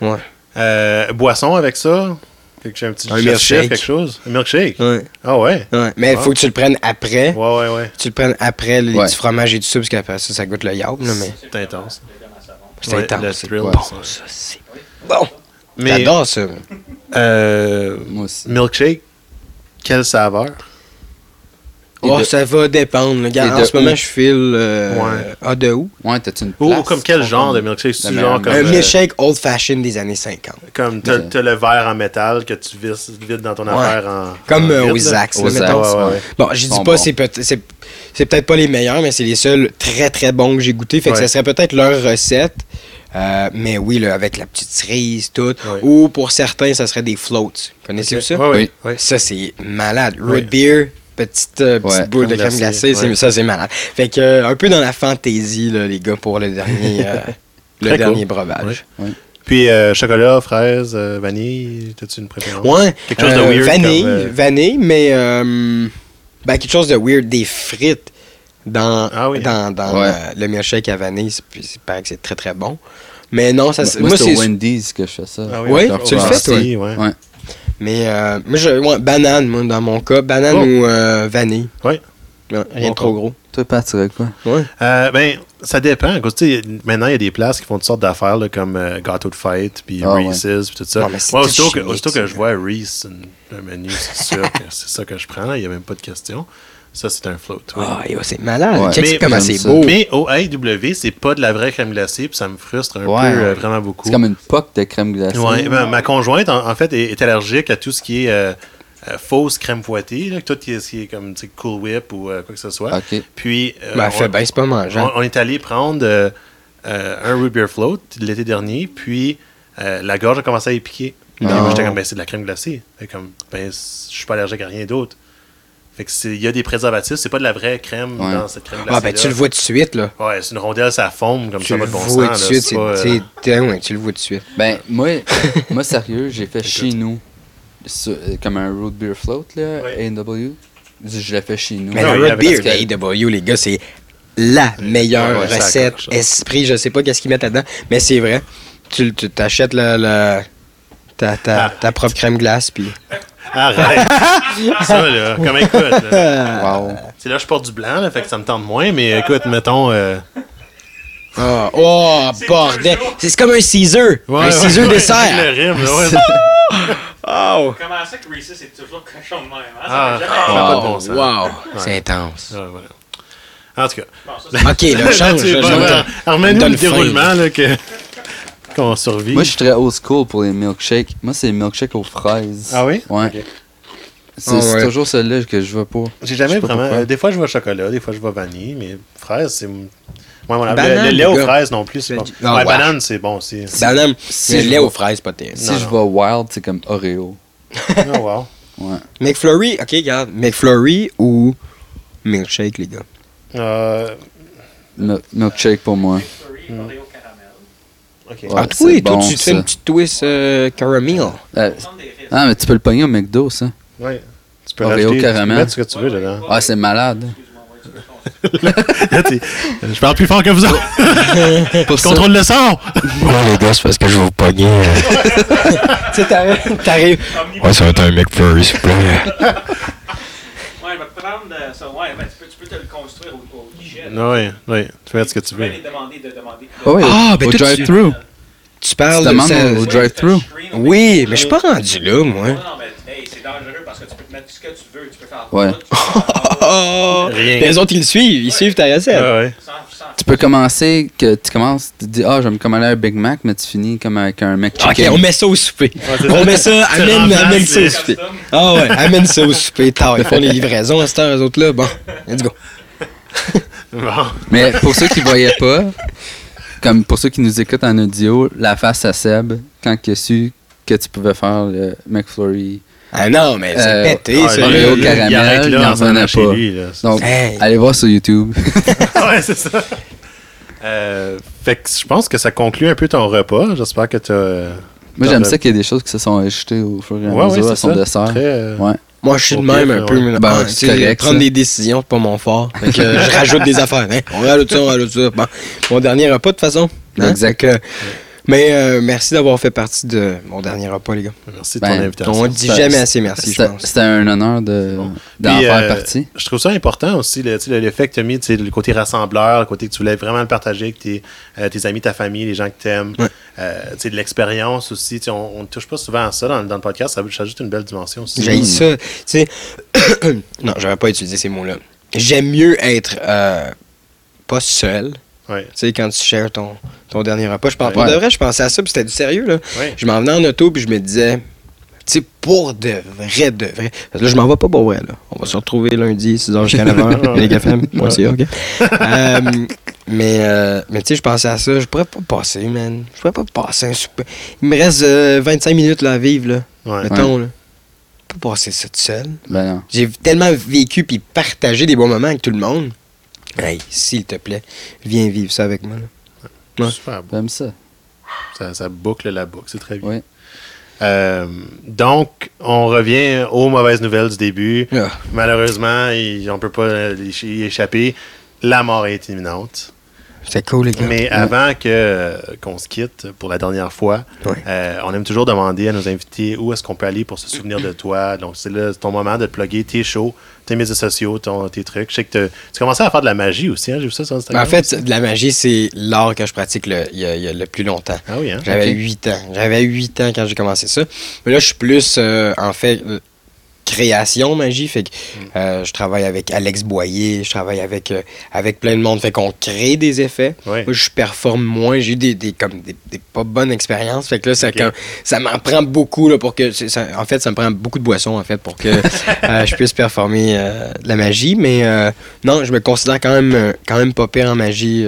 Speaker 1: là.
Speaker 3: Ouais.
Speaker 1: Euh, boisson avec ça? Fait que j'ai un petit
Speaker 3: Un milkshake.
Speaker 1: quelque chose? Un milkshake?
Speaker 3: Ouais.
Speaker 1: Ah ouais?
Speaker 3: ouais. Mais il
Speaker 1: Ah.
Speaker 3: faut que tu le prennes après.
Speaker 1: Ouais, ouais, ouais.
Speaker 3: Tu le prennes après les
Speaker 2: Ouais.
Speaker 3: petits fromages et tout ça, parce qu'après ça, ça goûte le yaourt, là, mais
Speaker 1: C'est intense.
Speaker 4: Le gomme à savon.
Speaker 3: C'est
Speaker 1: Ouais,
Speaker 3: intense.
Speaker 1: thrill,
Speaker 3: bon,
Speaker 1: ça.
Speaker 3: ça, c'est bon.
Speaker 1: Mais
Speaker 3: J'adore ça.
Speaker 1: euh,
Speaker 2: Moi aussi.
Speaker 1: milkshake, quelle saveur?
Speaker 3: Oh,
Speaker 2: de-
Speaker 3: ça va dépendre. Regarde, en
Speaker 2: de
Speaker 3: ce moment,
Speaker 2: où?
Speaker 3: je file. Euh,
Speaker 1: Ouais.
Speaker 3: Ah, de où?
Speaker 2: Ouais, t'as-tu une place?
Speaker 1: comme quel genre de milkshake? C'est genre comme,
Speaker 3: Un
Speaker 1: euh,
Speaker 3: milkshake old fashioned des années 50.
Speaker 1: comme t'as, t'as le verre en métal que tu vides, vides dans ton
Speaker 3: Ouais.
Speaker 1: affaire en.
Speaker 3: Comme
Speaker 1: en
Speaker 3: euh,
Speaker 1: vide, là? Ouais.
Speaker 3: Bon, je dis pas,
Speaker 2: bons.
Speaker 3: c'est peut- c'est c'est peut-être pas les meilleurs, mais c'est les seuls très très bons que j'ai goûtés. Fait que ça serait peut-être leur recette. Euh, mais oui, là, avec la petite cerise, tout. Ou pour certains, ça serait des floats. Connaissez-vous ça?
Speaker 2: Oui.
Speaker 1: ouais.
Speaker 3: Ça, c'est malade. Root beer, petite, euh, petite
Speaker 2: Ouais,
Speaker 3: boule de
Speaker 1: crème glacée,
Speaker 3: glacée, c'est-
Speaker 1: ouais.
Speaker 3: ça, c'est malade. Fait que, euh, un peu dans la fantaisie, là, les gars, pour le dernier. euh, le dernier
Speaker 1: cool.
Speaker 3: breuvage.
Speaker 1: Puis euh, chocolat, fraise, euh, vanille, t'as-tu une préférence?
Speaker 3: Ouais.
Speaker 1: Quelque chose de weird
Speaker 3: Vanille,
Speaker 1: comme, euh,
Speaker 3: vanille, mais euh, ben, quelque chose de weird, des frites dans,
Speaker 1: Ah oui.
Speaker 3: dans, dans
Speaker 2: Ouais.
Speaker 3: euh, le milkshake à vanille. c'est- Puis c'est paraît que c'est très très bon. Mais non, ça, c'est-
Speaker 2: Moi,
Speaker 3: moi,
Speaker 2: c'est au. Wendy's que je fais ça.
Speaker 1: Ah
Speaker 3: Oui, tu le fais, toi?
Speaker 1: ouais.
Speaker 2: Ouais.
Speaker 3: Mais euh, moi, je, ouais, banane, moi, dans mon cas. Banane
Speaker 1: Oh.
Speaker 3: ou euh, vanille.
Speaker 1: Ouais.
Speaker 3: Ouais, rien
Speaker 1: Bon
Speaker 3: de trop gros.
Speaker 2: Toi, Pat, tu quoi?
Speaker 3: Ouais.
Speaker 1: Euh, ben, ça dépend. Maintenant, il y a des places qui font toutes sortes d'affaires, là, comme euh, Gâteau de fête, puis
Speaker 2: Ah, ouais.
Speaker 1: Reese's, puis tout ça.
Speaker 3: Ouais,
Speaker 1: Moi, aussitôt, que, aussitôt que je vois Reese, un, menu, c'est sûr que c'est ça que je prends. là. Il n'y a même pas de question. Ça, c'est un float. oui.
Speaker 3: Ah, yo, c'est malade.
Speaker 2: Ouais.
Speaker 3: Check
Speaker 1: Mais-
Speaker 3: comment c'est beau?
Speaker 1: Mais au AEW, c'est pas de la vraie crème glacée, puis ça me frustre un
Speaker 2: Ouais.
Speaker 1: peu, euh, vraiment beaucoup.
Speaker 2: C'est comme une poque de crème glacée.
Speaker 1: Ouais, ben, ma conjointe, en, en fait, est, est allergique à tout ce qui est euh, euh, fausse crème fouettée, là, tout ce qui est, comme Cool Whip ou euh, quoi que ce soit.
Speaker 2: Ok.
Speaker 1: Puis, euh,
Speaker 3: Ben,
Speaker 1: on,
Speaker 3: pas mangeant.
Speaker 1: on- on est allé prendre euh, euh, un root beer float l'été dernier, puis euh, la gorge a commencé à y piquer. Puis
Speaker 2: Non.
Speaker 1: moi, j'étais comme, ben, c'est de la crème glacée. Fait comme, ben, je suis pas allergique à rien d'autre. Fait que c'est- il y a des préservatifs, c'est pas de la vraie crème
Speaker 2: Ouais.
Speaker 1: dans cette crème glacée.
Speaker 3: Ah, ben, tu le vois tout de suite, là.
Speaker 1: Ouais, c'est une rondelle, ça fonde comme
Speaker 3: Tu
Speaker 1: ça, pas de bon
Speaker 3: vois
Speaker 1: sens.
Speaker 3: tout de
Speaker 1: là,
Speaker 3: suite.
Speaker 1: c'est pas, euh,
Speaker 3: tu le vois tout de suite.
Speaker 2: Ben, moi, moi sérieux, j'ai fait chez nous. sur- euh, comme un root beer float, là,
Speaker 1: Ouais.
Speaker 2: A&W. Je l'ai fait chez nous.
Speaker 3: Mais
Speaker 1: Non, il
Speaker 3: le root beer,
Speaker 2: parce que-
Speaker 3: les AW, les gars, c'est la meilleure
Speaker 1: Ouais,
Speaker 3: recette, esprit, je sais pas qu'est-ce qu'ils mettent là-dedans, mais c'est vrai. Tu tu t'achètes le, le- ta, ta,
Speaker 1: Ah.
Speaker 3: ta propre crème glace, puis...
Speaker 1: Arrête! ça, là, comme écoute. là.
Speaker 2: Wow.
Speaker 1: C'est là, je porte du blanc, là, fait que ça me tente moins, mais écoute, mettons. euh,
Speaker 3: Ah, oh, bordel! C'est comme un Caesar!
Speaker 1: ouais,
Speaker 3: un
Speaker 1: ouais,
Speaker 3: Caesar
Speaker 1: ouais,
Speaker 3: dessert!
Speaker 1: Le rime, là, ouais.
Speaker 3: Oh!
Speaker 4: Comment ça que Reese's est toujours cochon de même? Hein?
Speaker 1: Ah,
Speaker 4: Ça
Speaker 1: ça
Speaker 4: jamais-
Speaker 1: de bon sens.
Speaker 3: Wow! C'est intense.
Speaker 1: Ouais, voilà. En tout cas.
Speaker 4: Bon, ça, c'est-
Speaker 3: Ok, là, change.
Speaker 1: Ouais, Remets-nous le déroulement là, que, qu'on survit.
Speaker 2: Moi, je suis très old school pour les milkshakes. Moi, c'est les milkshakes aux fraises.
Speaker 1: Ah oui?
Speaker 2: Ouais. C'est
Speaker 3: Ah ouais.
Speaker 2: toujours celle-là que je veux pas.
Speaker 1: J'ai jamais vraiment. euh, des fois, je vois chocolat, des fois, je vois vanille, mais fraise, c'est. Ouais, voilà. Le-
Speaker 3: Banane,
Speaker 1: le, lait aux
Speaker 3: gars.
Speaker 1: fraises non plus, c'est bon.
Speaker 3: Ah,
Speaker 1: ouais,
Speaker 3: ouais.
Speaker 1: banane, c'est bon aussi.
Speaker 3: Banane,
Speaker 2: Si
Speaker 3: le
Speaker 2: je
Speaker 3: lait
Speaker 2: vois-
Speaker 3: aux fraises, pas terrible.
Speaker 2: Si
Speaker 1: Non,
Speaker 2: je
Speaker 1: non.
Speaker 2: vois wild, c'est comme Oreo.
Speaker 1: oh, wow.
Speaker 2: Ouais.
Speaker 3: McFlurry, ok, regarde. McFlurry ou milkshake, les gars?
Speaker 1: Euh,
Speaker 2: Mil- milkshake pour moi.
Speaker 4: McFlurry, Oreo caramel.
Speaker 1: ok.
Speaker 2: Ouais,
Speaker 3: ah, oui, toi,
Speaker 2: bon,
Speaker 3: tu te fais une petite twist euh, caramel.
Speaker 2: Euh, ah, mais tu peux le pogner au McDo, ça.
Speaker 1: Ouais. Tu peux
Speaker 2: Oreo
Speaker 1: rajouter, tu peux
Speaker 2: caramel.
Speaker 1: mettre ce que tu veux dedans.
Speaker 2: Ah, c'est malade.
Speaker 4: Ouais,
Speaker 1: Là, t'es- je parle plus fort que vous autres.
Speaker 2: Pour
Speaker 1: Je contrôle le son.
Speaker 3: Ouais, les gars, c'est parce que je vais vous pogner. tu sais, t'arrives.
Speaker 4: Omnibus.
Speaker 3: ça va être un McFlurry, s'il vous plaît.
Speaker 4: Ouais, il va te prendre euh, ça. Ouais, ben, tu, peux, tu peux te le construire au, au guichet.
Speaker 1: Oui, oui. Tu peux mettre ce que tu veux.
Speaker 2: Ah oui,
Speaker 3: Ah, ben
Speaker 2: au drive-thru.
Speaker 3: Tu parles de ça.
Speaker 2: au drive-thru.
Speaker 3: Oui, mais je suis pas rendu là, moi.
Speaker 4: Non, non, mais hey, c'est dangereux parce que tu peux te mettre ce que tu veux. Tu peux faire
Speaker 2: Ouais.
Speaker 4: tout,
Speaker 3: Oh!
Speaker 1: Rien.
Speaker 3: Les autres, ils le suivent. Ils suivent ta recette.
Speaker 1: Ouais.
Speaker 4: sans
Speaker 2: Tu peux commencer, que tu commences, tu te dis, ah, je vais me commander un Big Mac, mais tu finis comme avec un
Speaker 3: Ok,
Speaker 2: McChicken.
Speaker 3: on met ça au souper.
Speaker 1: c'est
Speaker 3: On met ça, amène, amène ça au souper. Ah ouais, amène ça au souper. Tard, ils font les livraisons à cette heure, eux autres là. Bon, let's go.
Speaker 1: Bon.
Speaker 2: Mais pour ceux qui voyaient pas, comme pour ceux qui nous écoutent en audio, la face à Seb, quand il a su que tu pouvais faire le McFlurry.
Speaker 3: Ah non, mais c'est
Speaker 2: Euh,
Speaker 3: pété,
Speaker 1: Ah,
Speaker 3: ça.
Speaker 2: Oreo caramel,
Speaker 1: il arrête
Speaker 2: il
Speaker 1: là
Speaker 2: en
Speaker 1: en s'en
Speaker 2: revenait
Speaker 1: allant chez
Speaker 2: pas.
Speaker 1: lui. Là.
Speaker 2: Donc,
Speaker 3: Hey.
Speaker 2: allez voir sur YouTube.
Speaker 1: ouais, c'est ça. Euh, fait que je pense que ça conclut un peu ton repas. J'espère que tu as.
Speaker 2: Moi, j'aime ça qu'il y ait des choses qui se sont ajoutées au fur et à
Speaker 1: Ouais, ouais,
Speaker 2: mesure
Speaker 1: c'est
Speaker 2: à son
Speaker 1: ça.
Speaker 2: dessert.
Speaker 1: Très, euh,
Speaker 2: Ouais.
Speaker 3: Moi, je suis de même un peu. mais
Speaker 2: Ben, c'est correct,
Speaker 3: prendre
Speaker 2: ça.
Speaker 3: des décisions, c'est pas mon fort. Fait que euh, je rajoute des affaires. Hein. On rajoute ça, on rajoute ça. Bon, mon dernier repas, de toute façon. Hein?
Speaker 2: Exact.
Speaker 3: Fait que, mais euh, merci d'avoir fait partie de mon dernier repas, les gars.
Speaker 1: Merci de
Speaker 2: Ben,
Speaker 1: ton invitation.
Speaker 3: On dit
Speaker 2: Ça-
Speaker 3: jamais assez merci, je
Speaker 2: C'était
Speaker 3: pense.
Speaker 2: c'était un honneur de- d'en
Speaker 1: Puis,
Speaker 2: faire
Speaker 1: euh,
Speaker 2: partie.
Speaker 1: Je trouve ça important aussi, le, l'effet que tu as mis, le côté rassembleur, le côté que tu voulais vraiment le partager avec tes, euh, tes amis, ta famille, les gens que tu aimes.
Speaker 3: Ouais.
Speaker 1: de l'expérience aussi. On ne touche pas souvent à ça dans, dans le podcast. Ça ça ajoute une belle dimension aussi.
Speaker 3: J'ai ça. Tu sais, non, j'aurais pas utilisé ces mots-là. J'aime mieux être euh, pas seul.
Speaker 1: Ouais.
Speaker 3: Tu sais, quand tu shares ton, ton dernier repas. Je pense, pour
Speaker 2: Ouais.
Speaker 3: de vrai, je pensais à ça, puis c'était du sérieux, là.
Speaker 1: Ouais.
Speaker 3: Je m'en venais en auto, puis je me disais, tu sais, pour de vrai, de vrai. Parce que là, je m'en vais pas pour vrai, là. On va se retrouver lundi, 6h jusqu'à 9h, les gars moi c'est OK. Euh, mais, euh, mais tu sais, je pensais à ça, je pourrais pas passer, man. Je pourrais pas passer un super. Il me reste euh, 25 minutes, là, à vivre, là.
Speaker 1: Ouais.
Speaker 3: Mettons, là. Je peux pas passer ça tout seul.
Speaker 2: Ben non.
Speaker 3: J'ai tellement vécu puis partagé des bons moments avec tout le monde. Hey, s'il te plaît, viens vivre ça avec moi. là. Ouais.
Speaker 1: Super beau.
Speaker 2: J'aime ça.
Speaker 1: Ça, ça boucle la boucle, c'est très bien.
Speaker 2: Oui.
Speaker 1: Euh, donc, on revient aux mauvaises nouvelles du début.
Speaker 3: Ah.
Speaker 1: Malheureusement, il- on peut pas euh, y échapper. La mort est imminente.
Speaker 3: C'est cool, les gars.
Speaker 1: Mais avant que euh, qu'on se quitte pour la dernière fois, euh, on aime toujours demander à nos invités où est-ce qu'on peut aller pour se souvenir de toi. Donc, c'est là ton moment de plugger tes shows, tes médias sociaux, ton- tes trucs. Je sais que tu commençais à faire de la magie aussi, hein? J'ai vu ça sur Instagram.
Speaker 3: en fait, de la magie, c'est l'art que je pratique le, il, y a, il y a le plus longtemps.
Speaker 1: Ah oui, hein?
Speaker 3: J'avais
Speaker 2: Ok.
Speaker 3: 8 ans. J'avais 8 ans quand j'ai commencé ça. Mais là, je suis plus, euh, en fait, euh, création magie. Fait que euh, je travaille avec Alex Boyer, je travaille avec, euh, avec plein de monde. Fait qu'on crée des effets.
Speaker 1: Ouais.
Speaker 3: Moi, je performe moins. J'ai eu des, des, comme des, des pas bonnes expériences. Fait que là, ça, quand- ça m'en prend beaucoup là, pour que. ça- en fait, ça me prend beaucoup de boissons en fait pour que euh, je puisse performer de la magie. Mais non, je me considère quand même, quand même pas pire en magie.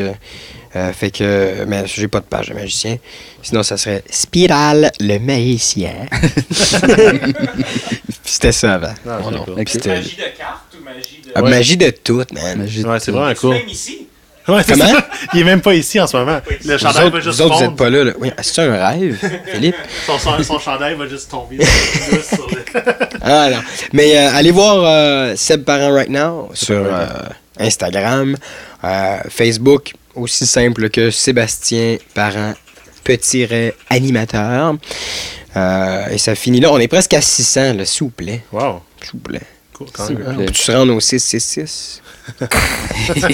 Speaker 3: euh, fait que. Mais j'ai pas de page de magicien. Sinon, ça serait Spiral le magicien. C'était ça avant.
Speaker 1: Ah, cool.
Speaker 2: Ok.
Speaker 3: C'était-
Speaker 4: Magie de cartes ou magie de.
Speaker 3: Ah,
Speaker 1: Ouais.
Speaker 3: Magie de tout, man.
Speaker 2: Magie de
Speaker 1: Ouais, c'est
Speaker 2: tout.
Speaker 1: vraiment cool.
Speaker 4: même ici?
Speaker 1: Ouais,
Speaker 3: Comment?
Speaker 1: ça. Il est même pas ici en ce moment. Le chandail
Speaker 3: autres,
Speaker 1: va juste
Speaker 3: vous autres, vous êtes pas là. là. Oui, c'est un rêve, Philippe.
Speaker 1: Son, son, son chandail va juste tomber douce sur le...
Speaker 3: Ah non. Mais euh, allez voir euh, Seb Parent Right Now sur euh, Instagram, euh, Facebook, aussi simple que Sébastien Parent, petit ray animateur. Euh, et ça finit là. On est presque à 600, là, s'il vous plaît.
Speaker 1: Wow,
Speaker 3: S'il vous plaît.
Speaker 1: cool quand même.
Speaker 3: peut se rendre au 666?
Speaker 1: Puis,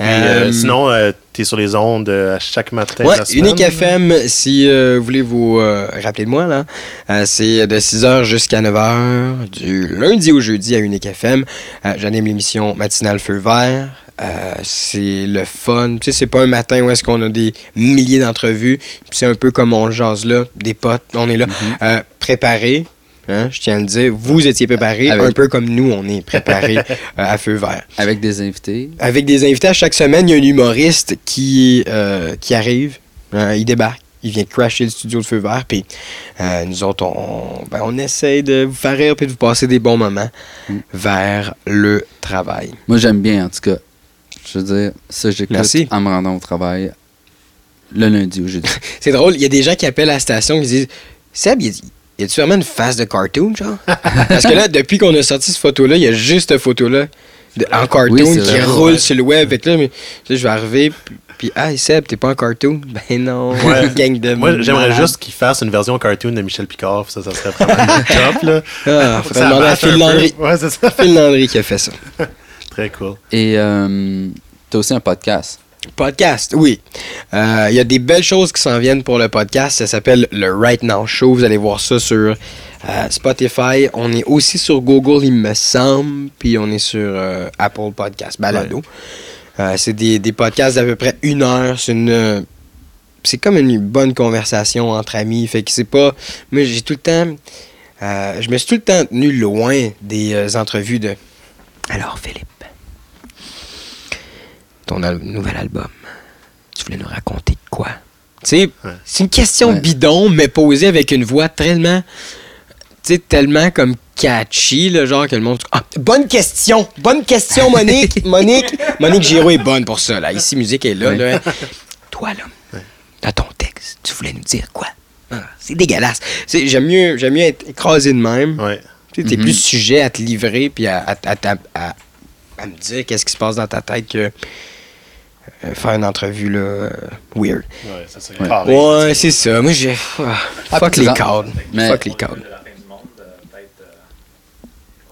Speaker 1: euh,
Speaker 3: Euh,
Speaker 1: sinon, euh, t'es sur les ondes euh, à chaque matin
Speaker 3: Ouais. Unique FM, si euh, vous voulez vous euh, rappeler de moi, là, euh, c'est de 6h jusqu'à 9h, du lundi au jeudi à Unique FM. Euh, J'anime l'émission matinale Feu Vert. Euh, c'est le fun. Tu sais, c'est pas un matin où est-ce qu'on a des milliers d'entrevues. C'est un peu comme on jase là, des potes, on est là. Euh, préparés, hein, je tiens à le dire. Vous étiez préparés,
Speaker 2: Avec-
Speaker 3: un peu comme nous, on est préparés euh, à Feu Vert.
Speaker 2: Avec des invités.
Speaker 3: Avec des invités à chaque semaine, il y a un humoriste qui, euh, qui arrive, euh, il débarque, il vient crasher le studio de Feu Vert, puis euh, nous autres, on, ben, on essaye de vous faire rire puis de vous passer des bons moments
Speaker 2: Mm.
Speaker 3: vers le travail.
Speaker 2: Moi, j'aime bien, en tout cas. Je veux dire, ça, j'écoute en me rendant au travail le lundi ou jeudi.
Speaker 3: C'est drôle, il y a des gens qui appellent à la station qui disent Seb, y a-tu vraiment une face de cartoon, genre? Parce que là, depuis qu'on a sorti cette photo-là, il y a juste cette photo-là en cartoon
Speaker 2: Oui,
Speaker 3: qui
Speaker 2: vrai.
Speaker 3: roule
Speaker 1: Ouais.
Speaker 3: sur le web. Fait que là, mais, là, je vais arriver, puis, puis ah, Seb, t'es pas en cartoon? Ben non,
Speaker 1: Ouais.
Speaker 3: gang de
Speaker 1: Moi, j'aimerais juste qu'il fasse une version cartoon de Michel Picard. Ça, ça serait vraiment top, là.
Speaker 3: Ah,
Speaker 1: ça
Speaker 3: demander à Phil. Landry.
Speaker 1: Ouais, c'est ça.
Speaker 3: Phil Landry qui a fait ça.
Speaker 1: Très cool.
Speaker 2: Et euh, aussi un podcast.
Speaker 3: Podcast, oui. Euh, Il y a des belles choses qui s'en viennent pour le podcast. Ça s'appelle le Right Now Show. Vous allez voir ça sur euh, Spotify. On est aussi sur Google, il me semble. Puis on est sur euh, Apple Podcast, Balado. C'est des, des podcasts d'à peu près une heure. C'est une. c'est comme une bonne conversation entre amis. Fait que c'est pas. Moi, j'ai tout le temps. je me suis tout le temps tenu loin des entrevues de. Alors, Philippe, ton al- nouvel album, tu voulais nous raconter de quoi? Tu sais,
Speaker 1: Ouais.
Speaker 3: c'est une question
Speaker 2: Ouais.
Speaker 3: bidon, mais posée avec une voix tellement. Tu sais, tellement comme catchy, le genre que le monde. Ah, bonne question! Bonne question, Monique! Monique! Monique Giraud est bonne pour ça, là. Ici, musique est là. Toi, là, dans ton texte, tu voulais nous dire quoi? Ah, c'est dégueulasse. C'est- J'aime mieux, j'aime mieux être écrasé de même.
Speaker 1: Ouais.
Speaker 3: Tu sais, t'es
Speaker 2: Mhm.
Speaker 3: plus sujet à te livrer puis à, à, à, à- à- à me dire qu'est-ce qui se passe dans ta tête que euh, faire une entrevue là, euh, weird.
Speaker 1: Ouais, ça serait
Speaker 2: Ouais.
Speaker 3: Ouais, c'est ça. Moi, j'ai. ah, fuck
Speaker 2: tu
Speaker 3: les cadres.
Speaker 2: Mais-
Speaker 3: Fuck les cadres.
Speaker 4: lieu de la fin du monde, euh, peut-être. euh,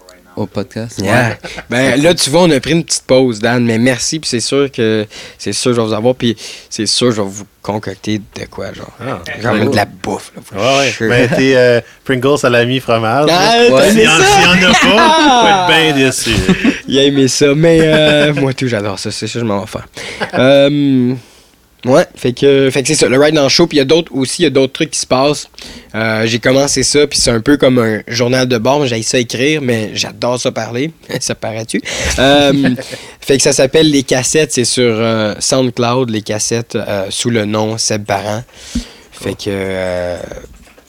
Speaker 4: right now.
Speaker 2: Au podcast.
Speaker 3: Yeah. ben là, tu vois, on a pris une petite pause, Dan, mais merci. Puis c'est sûr que c'est sûr que je vais vous avoir. Puis c'est sûr que je vais vous concocter de quoi, genre.
Speaker 1: Ah.
Speaker 3: Genre
Speaker 2: Ouais.
Speaker 3: de la bouffe. Là,
Speaker 1: Ouais, ouais. Mais t'es euh, Pringles salami fromage.
Speaker 3: Ah,
Speaker 2: Ouais.
Speaker 1: S'il y en a pas, faut être bien déçu.
Speaker 3: Il a aimé ça, mais euh, moi tout, j'adore ça, c'est ça, je m'en vais faire. Euh, ouais, fait que, fait que c'est ça, le ride dans le show, puis il y a d'autres aussi, il y a d'autres trucs qui se passent. Euh, j'ai commencé ça, puis c'est un peu comme un journal de bord, j'ai ça écrire, mais j'adore ça parler, ça paraît-tu? Euh, fait que ça s'appelle Les Cassettes, c'est sur euh, SoundCloud, Les Cassettes, sous le nom Seb Parent. Fait que...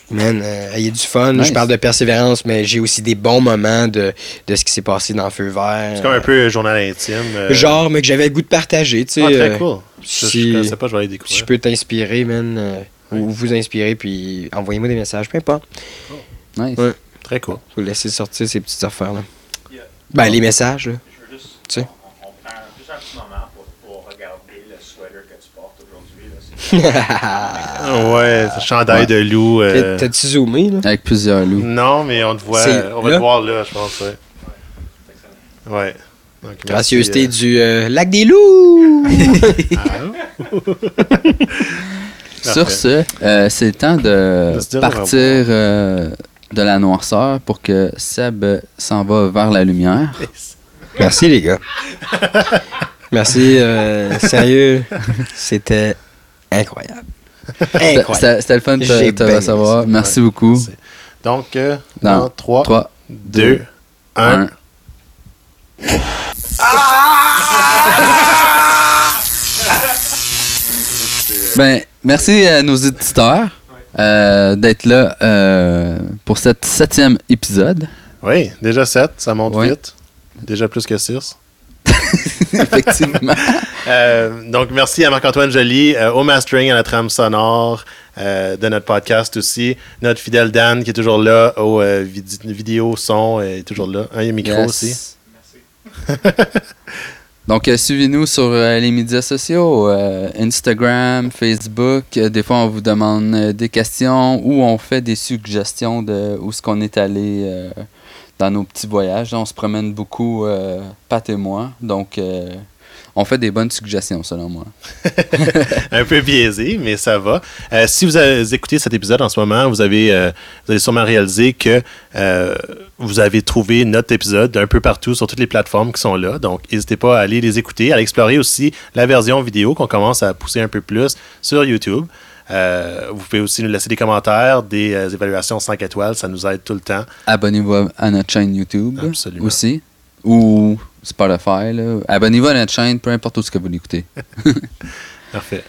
Speaker 3: Man, euh, il y a du fun.
Speaker 2: Nice.
Speaker 3: Je parle de persévérance, mais j'ai aussi des bons moments de, de ce qui s'est passé dans Feu Vert.
Speaker 1: C'est comme un peu un journal intime. euh,
Speaker 3: Genre, mais que j'avais le goût de partager, tu sais.
Speaker 1: Ah, très
Speaker 3: euh,
Speaker 1: cool. Je,
Speaker 3: si-
Speaker 1: je connaissais pas, je vais aller
Speaker 3: Si
Speaker 1: découvrir.
Speaker 3: je peux t'inspirer, man, euh,
Speaker 1: Oui.
Speaker 3: ou vous inspirer, puis envoyez-moi des messages, peu importe.
Speaker 2: Nice.
Speaker 3: Ouais.
Speaker 1: Très cool.
Speaker 3: Faut laisser sortir ces petites affaires-là.
Speaker 4: Yeah.
Speaker 3: Ben, les messages, là.
Speaker 4: Je veux juste.
Speaker 3: Tu sais.
Speaker 4: On, on prend juste un petit moment pour, pour regarder le sweater que tu portes aujourd'hui. là. C'est
Speaker 1: Ah ouais, ce chandail
Speaker 2: Ouais.
Speaker 1: de loup. euh,
Speaker 3: T'as- T'as-tu zoomé, là?
Speaker 2: Avec plusieurs loups.
Speaker 1: Non, mais on te voit. On va
Speaker 3: là?
Speaker 1: te voir là, je pense. Ouais. Donc,
Speaker 3: Gracieuseté
Speaker 1: euh,
Speaker 3: du euh, lac des loups!
Speaker 2: Sur ce, euh, c'est le temps de partir euh, de la noirceur pour que Seb s'en va vers la lumière.
Speaker 3: Merci, les gars. Merci, euh, sérieux, c'était incroyable.
Speaker 2: C'était-
Speaker 3: Incroyable.
Speaker 2: C'était c'était le fun de te, recevoir. Merci beaucoup.
Speaker 1: Donc, euh,
Speaker 2: Dans
Speaker 1: dans 3,
Speaker 2: 3,
Speaker 1: 2, 1.
Speaker 2: 1. Ben, merci à nos éditeurs euh, d'être là euh, pour cet septième épisode.
Speaker 1: Oui, déjà 7, ça monte
Speaker 2: Ouais.
Speaker 1: vite. Déjà plus que 6.
Speaker 2: Effectivement.
Speaker 1: Euh, donc, merci à Marc-Antoine Joly, euh, au mastering, à la trame sonore euh, de notre podcast aussi. Notre fidèle Dan qui est toujours là, au vid- vidéo, son, est toujours là. Un, il y a micro
Speaker 2: Yes.
Speaker 1: aussi.
Speaker 2: Donc, euh, suivez-nous sur les médias sociaux, Instagram, Facebook. Des fois, on vous demande des questions ou on fait des suggestions de où est-ce qu'on est allé dans nos petits voyages. On se promène beaucoup, Pat et moi. Donc, on fait des bonnes suggestions, selon moi.
Speaker 1: un peu biaisé, mais ça va. Euh, si vous avez écouté cet épisode en ce moment, vous avez, euh, vous avez sûrement réalisé que euh, vous avez trouvé notre épisode un peu partout sur toutes les plateformes qui sont là. Donc, n'hésitez pas à aller les écouter, à explorer aussi la version vidéo qu'on commence à pousser un peu plus sur YouTube. Euh, vous pouvez aussi nous laisser des commentaires, des euh, évaluations 5 étoiles, ça nous aide tout le temps.
Speaker 2: Abonnez-vous à notre chaîne YouTube
Speaker 1: Absolument.
Speaker 2: aussi. Ou Spotify. là. Abonnez-vous à notre chaîne, peu importe où ce que vous l'écoutez.
Speaker 1: Parfait.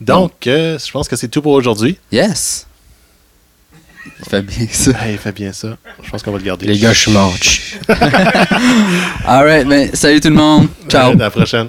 Speaker 1: Donc, euh, je pense que c'est tout pour aujourd'hui.
Speaker 2: Yes! Il fait bien ça.
Speaker 1: Hey, fait bien ça. Je pense qu'on va le garder.
Speaker 3: Les gars, je suis mort.
Speaker 2: Alright, mais salut tout le monde. Ciao!
Speaker 1: À la prochaine.